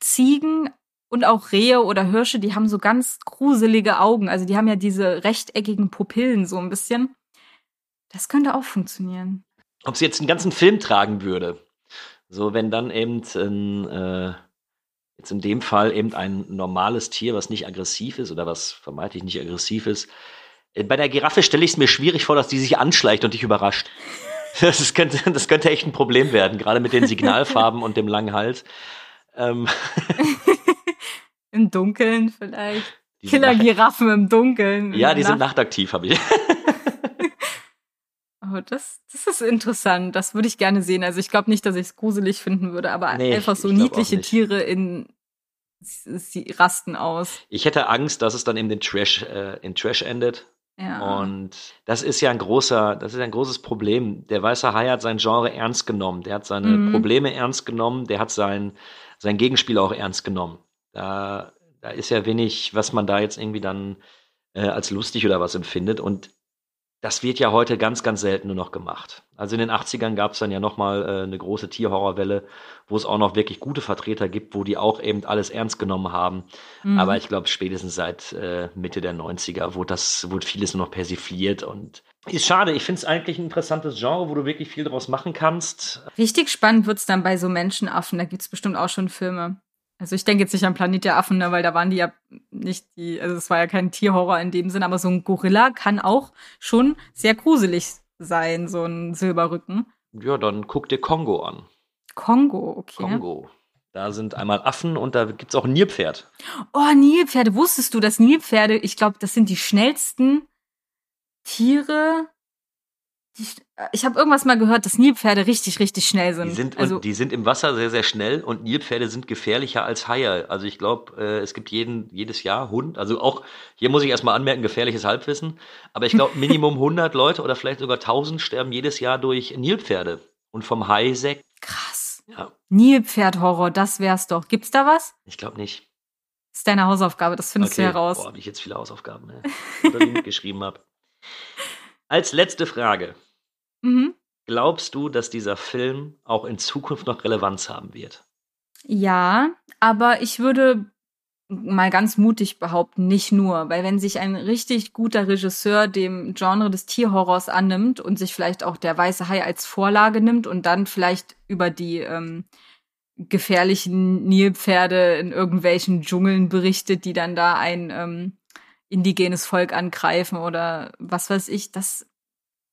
Ziegen und auch Rehe oder Hirsche, die haben so ganz gruselige Augen. Also die haben ja diese rechteckigen Pupillen so ein bisschen. Das könnte auch funktionieren. Ob sie jetzt einen ganzen Film tragen würde. So, wenn dann eben ein, äh, jetzt in dem Fall eben ein normales Tier, was nicht aggressiv ist oder was vermeintlich nicht aggressiv ist. Äh, Bei der Giraffe stelle ich es mir schwierig vor, dass die sich anschleicht und dich überrascht. *laughs* Das, könnte, das könnte echt ein Problem werden, gerade mit den Signalfarben und dem langen Hals. Ähm, *laughs* Im Dunkeln vielleicht. Killer-Giraffen im Dunkeln. Ja, die in sind nachtaktiv, habe ich. *laughs* Oh, das, das ist interessant. Das würde ich gerne sehen. Also ich glaube nicht, dass ich es gruselig finden würde, aber Nee, einfach so niedliche. Tiere in sie rasten aus. Ich hätte Angst, dass es dann eben den Trash, äh, in Trash endet. Ja. Und das ist ja ein großer, das ist ein großes Problem. Der weiße Hai hat sein Genre ernst genommen. Der hat seine Mhm. Probleme ernst genommen. Der hat sein, sein Gegenspiel auch ernst genommen. Da, da ist ja wenig, was man da jetzt irgendwie dann äh, als lustig oder was empfindet. Und das wird ja heute ganz, ganz selten nur noch gemacht. Also in den 80ern gab es dann ja nochmal äh, eine große Tierhorrorwelle, wo es auch noch wirklich gute Vertreter gibt, wo die auch eben alles ernst genommen haben. Mhm. Aber ich glaube, spätestens seit äh, Mitte der 90er wurde das, wurde vieles nur noch persifliert und ist schade. Ich finde es eigentlich ein interessantes Genre, wo du wirklich viel draus machen kannst. Richtig spannend wird's dann bei so Menschenaffen. Da gibt's bestimmt auch schon Filme. Also ich denke jetzt nicht an Planet der Affen, ne, weil da waren die ja nicht die, also es war ja kein Tierhorror in dem Sinn, aber so ein Gorilla kann auch schon sehr gruselig sein, so ein Silberrücken. Ja, dann guck dir Kongo an. Kongo, okay. Kongo. Da sind einmal Affen und da gibt's auch ein Nilpferd. Oh, Nilpferde. Wusstest du, dass Nilpferde, ich glaube, das sind die schnellsten Tiere. Die, sch- ich habe irgendwas mal gehört, dass Nilpferde richtig, richtig schnell sind. Die sind, also, die sind im Wasser sehr, sehr schnell und Nilpferde sind gefährlicher als Haie. Also ich glaube, äh, es gibt jeden, jedes Jahr Hund, also auch, hier muss ich erstmal anmerken, gefährliches Halbwissen, aber ich glaube, *laughs* Minimum 100 Leute oder vielleicht sogar 1000 sterben jedes Jahr durch Nilpferde. Und vom Haisek, krass. ja, Nilpferdhorror, das wär's doch. Gibt's da was? ich glaube nicht. Das ist deine Hausaufgabe, das findest du heraus. Boah, habe ich jetzt viele Hausaufgaben, ne? Oder die mitgeschrieben *laughs* habe. Als letzte Frage. Mhm. Glaubst du, dass dieser Film auch in Zukunft noch Relevanz haben wird? Ja, aber ich würde mal ganz mutig behaupten, nicht nur, weil wenn sich ein richtig guter Regisseur dem Genre des Tierhorrors annimmt und sich vielleicht auch der weiße Hai als Vorlage nimmt und dann vielleicht über die ähm, gefährlichen Nilpferde in irgendwelchen Dschungeln berichtet, die dann da ein ähm, indigenes Volk angreifen oder was weiß ich, das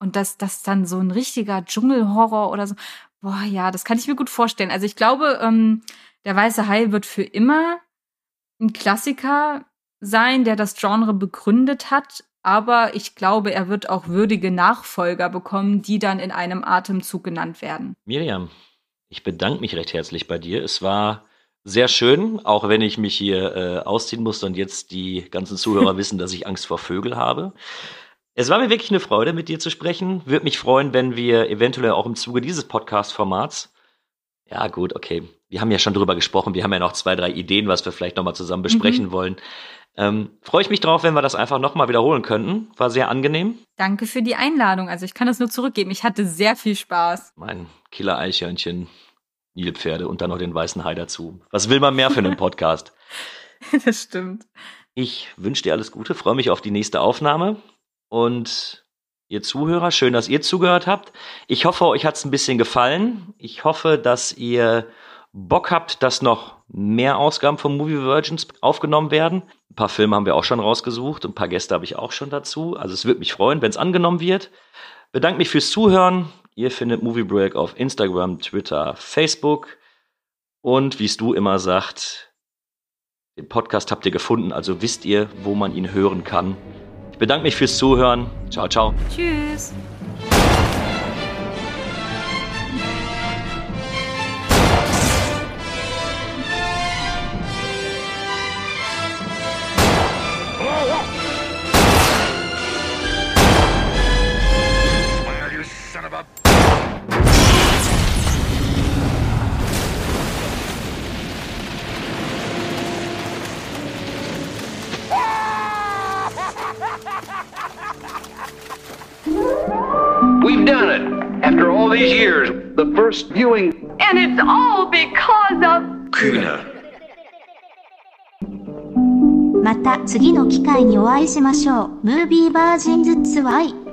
und das das dann so ein richtiger Dschungelhorror oder so. Boah, ja, das kann ich mir gut vorstellen. Also ich glaube, ähm, der weiße Hai wird für immer ein Klassiker sein, der das Genre begründet hat. Aber ich glaube, er wird auch würdige Nachfolger bekommen, die dann in einem Atemzug genannt werden. Miriam, ich bedanke mich recht herzlich bei dir. Es war sehr schön, auch wenn ich mich hier äh, ausziehen musste und jetzt die ganzen Zuhörer *laughs* wissen, dass ich Angst vor Vögel habe. Es war mir wirklich eine Freude, mit dir zu sprechen. Würde mich freuen, wenn wir eventuell auch im Zuge dieses Podcast-Formats, ja gut, okay, wir haben ja schon drüber gesprochen, wir haben ja noch zwei, drei Ideen, was wir vielleicht nochmal zusammen besprechen wollen. Ähm, Freue ich mich drauf, wenn wir das einfach nochmal wiederholen könnten. War sehr angenehm. Danke für die Einladung. Also ich kann das nur zurückgeben. Ich hatte sehr viel Spaß. Mein Killer-Eichhörnchen Nilpferde und dann noch den weißen Hai dazu. Was will man mehr für einen *laughs* Podcast? das stimmt. Ich wünsche dir alles Gute, freue mich auf die nächste Aufnahme und ihr Zuhörer, schön, dass ihr zugehört habt. Ich hoffe, euch hat es ein bisschen gefallen. Ich hoffe, dass ihr Bock habt, dass noch mehr Ausgaben von Movie Virgins aufgenommen werden. Ein paar Filme haben wir auch schon rausgesucht, ein paar Gäste habe ich auch schon dazu. Also es würde mich freuen, wenn es angenommen wird. Bedanke mich fürs Zuhören. Ihr findet Movie Break auf Instagram, Twitter, Facebook. Und wie es du immer sagt, den Podcast habt ihr gefunden, also wisst ihr, wo man ihn hören kann. Ich bedanke mich fürs Zuhören. Ciao, ciao. Tschüss. First viewing And it's all because of. Kühner. また次の機会にお会いしましょう。ムービーバージンズツワイ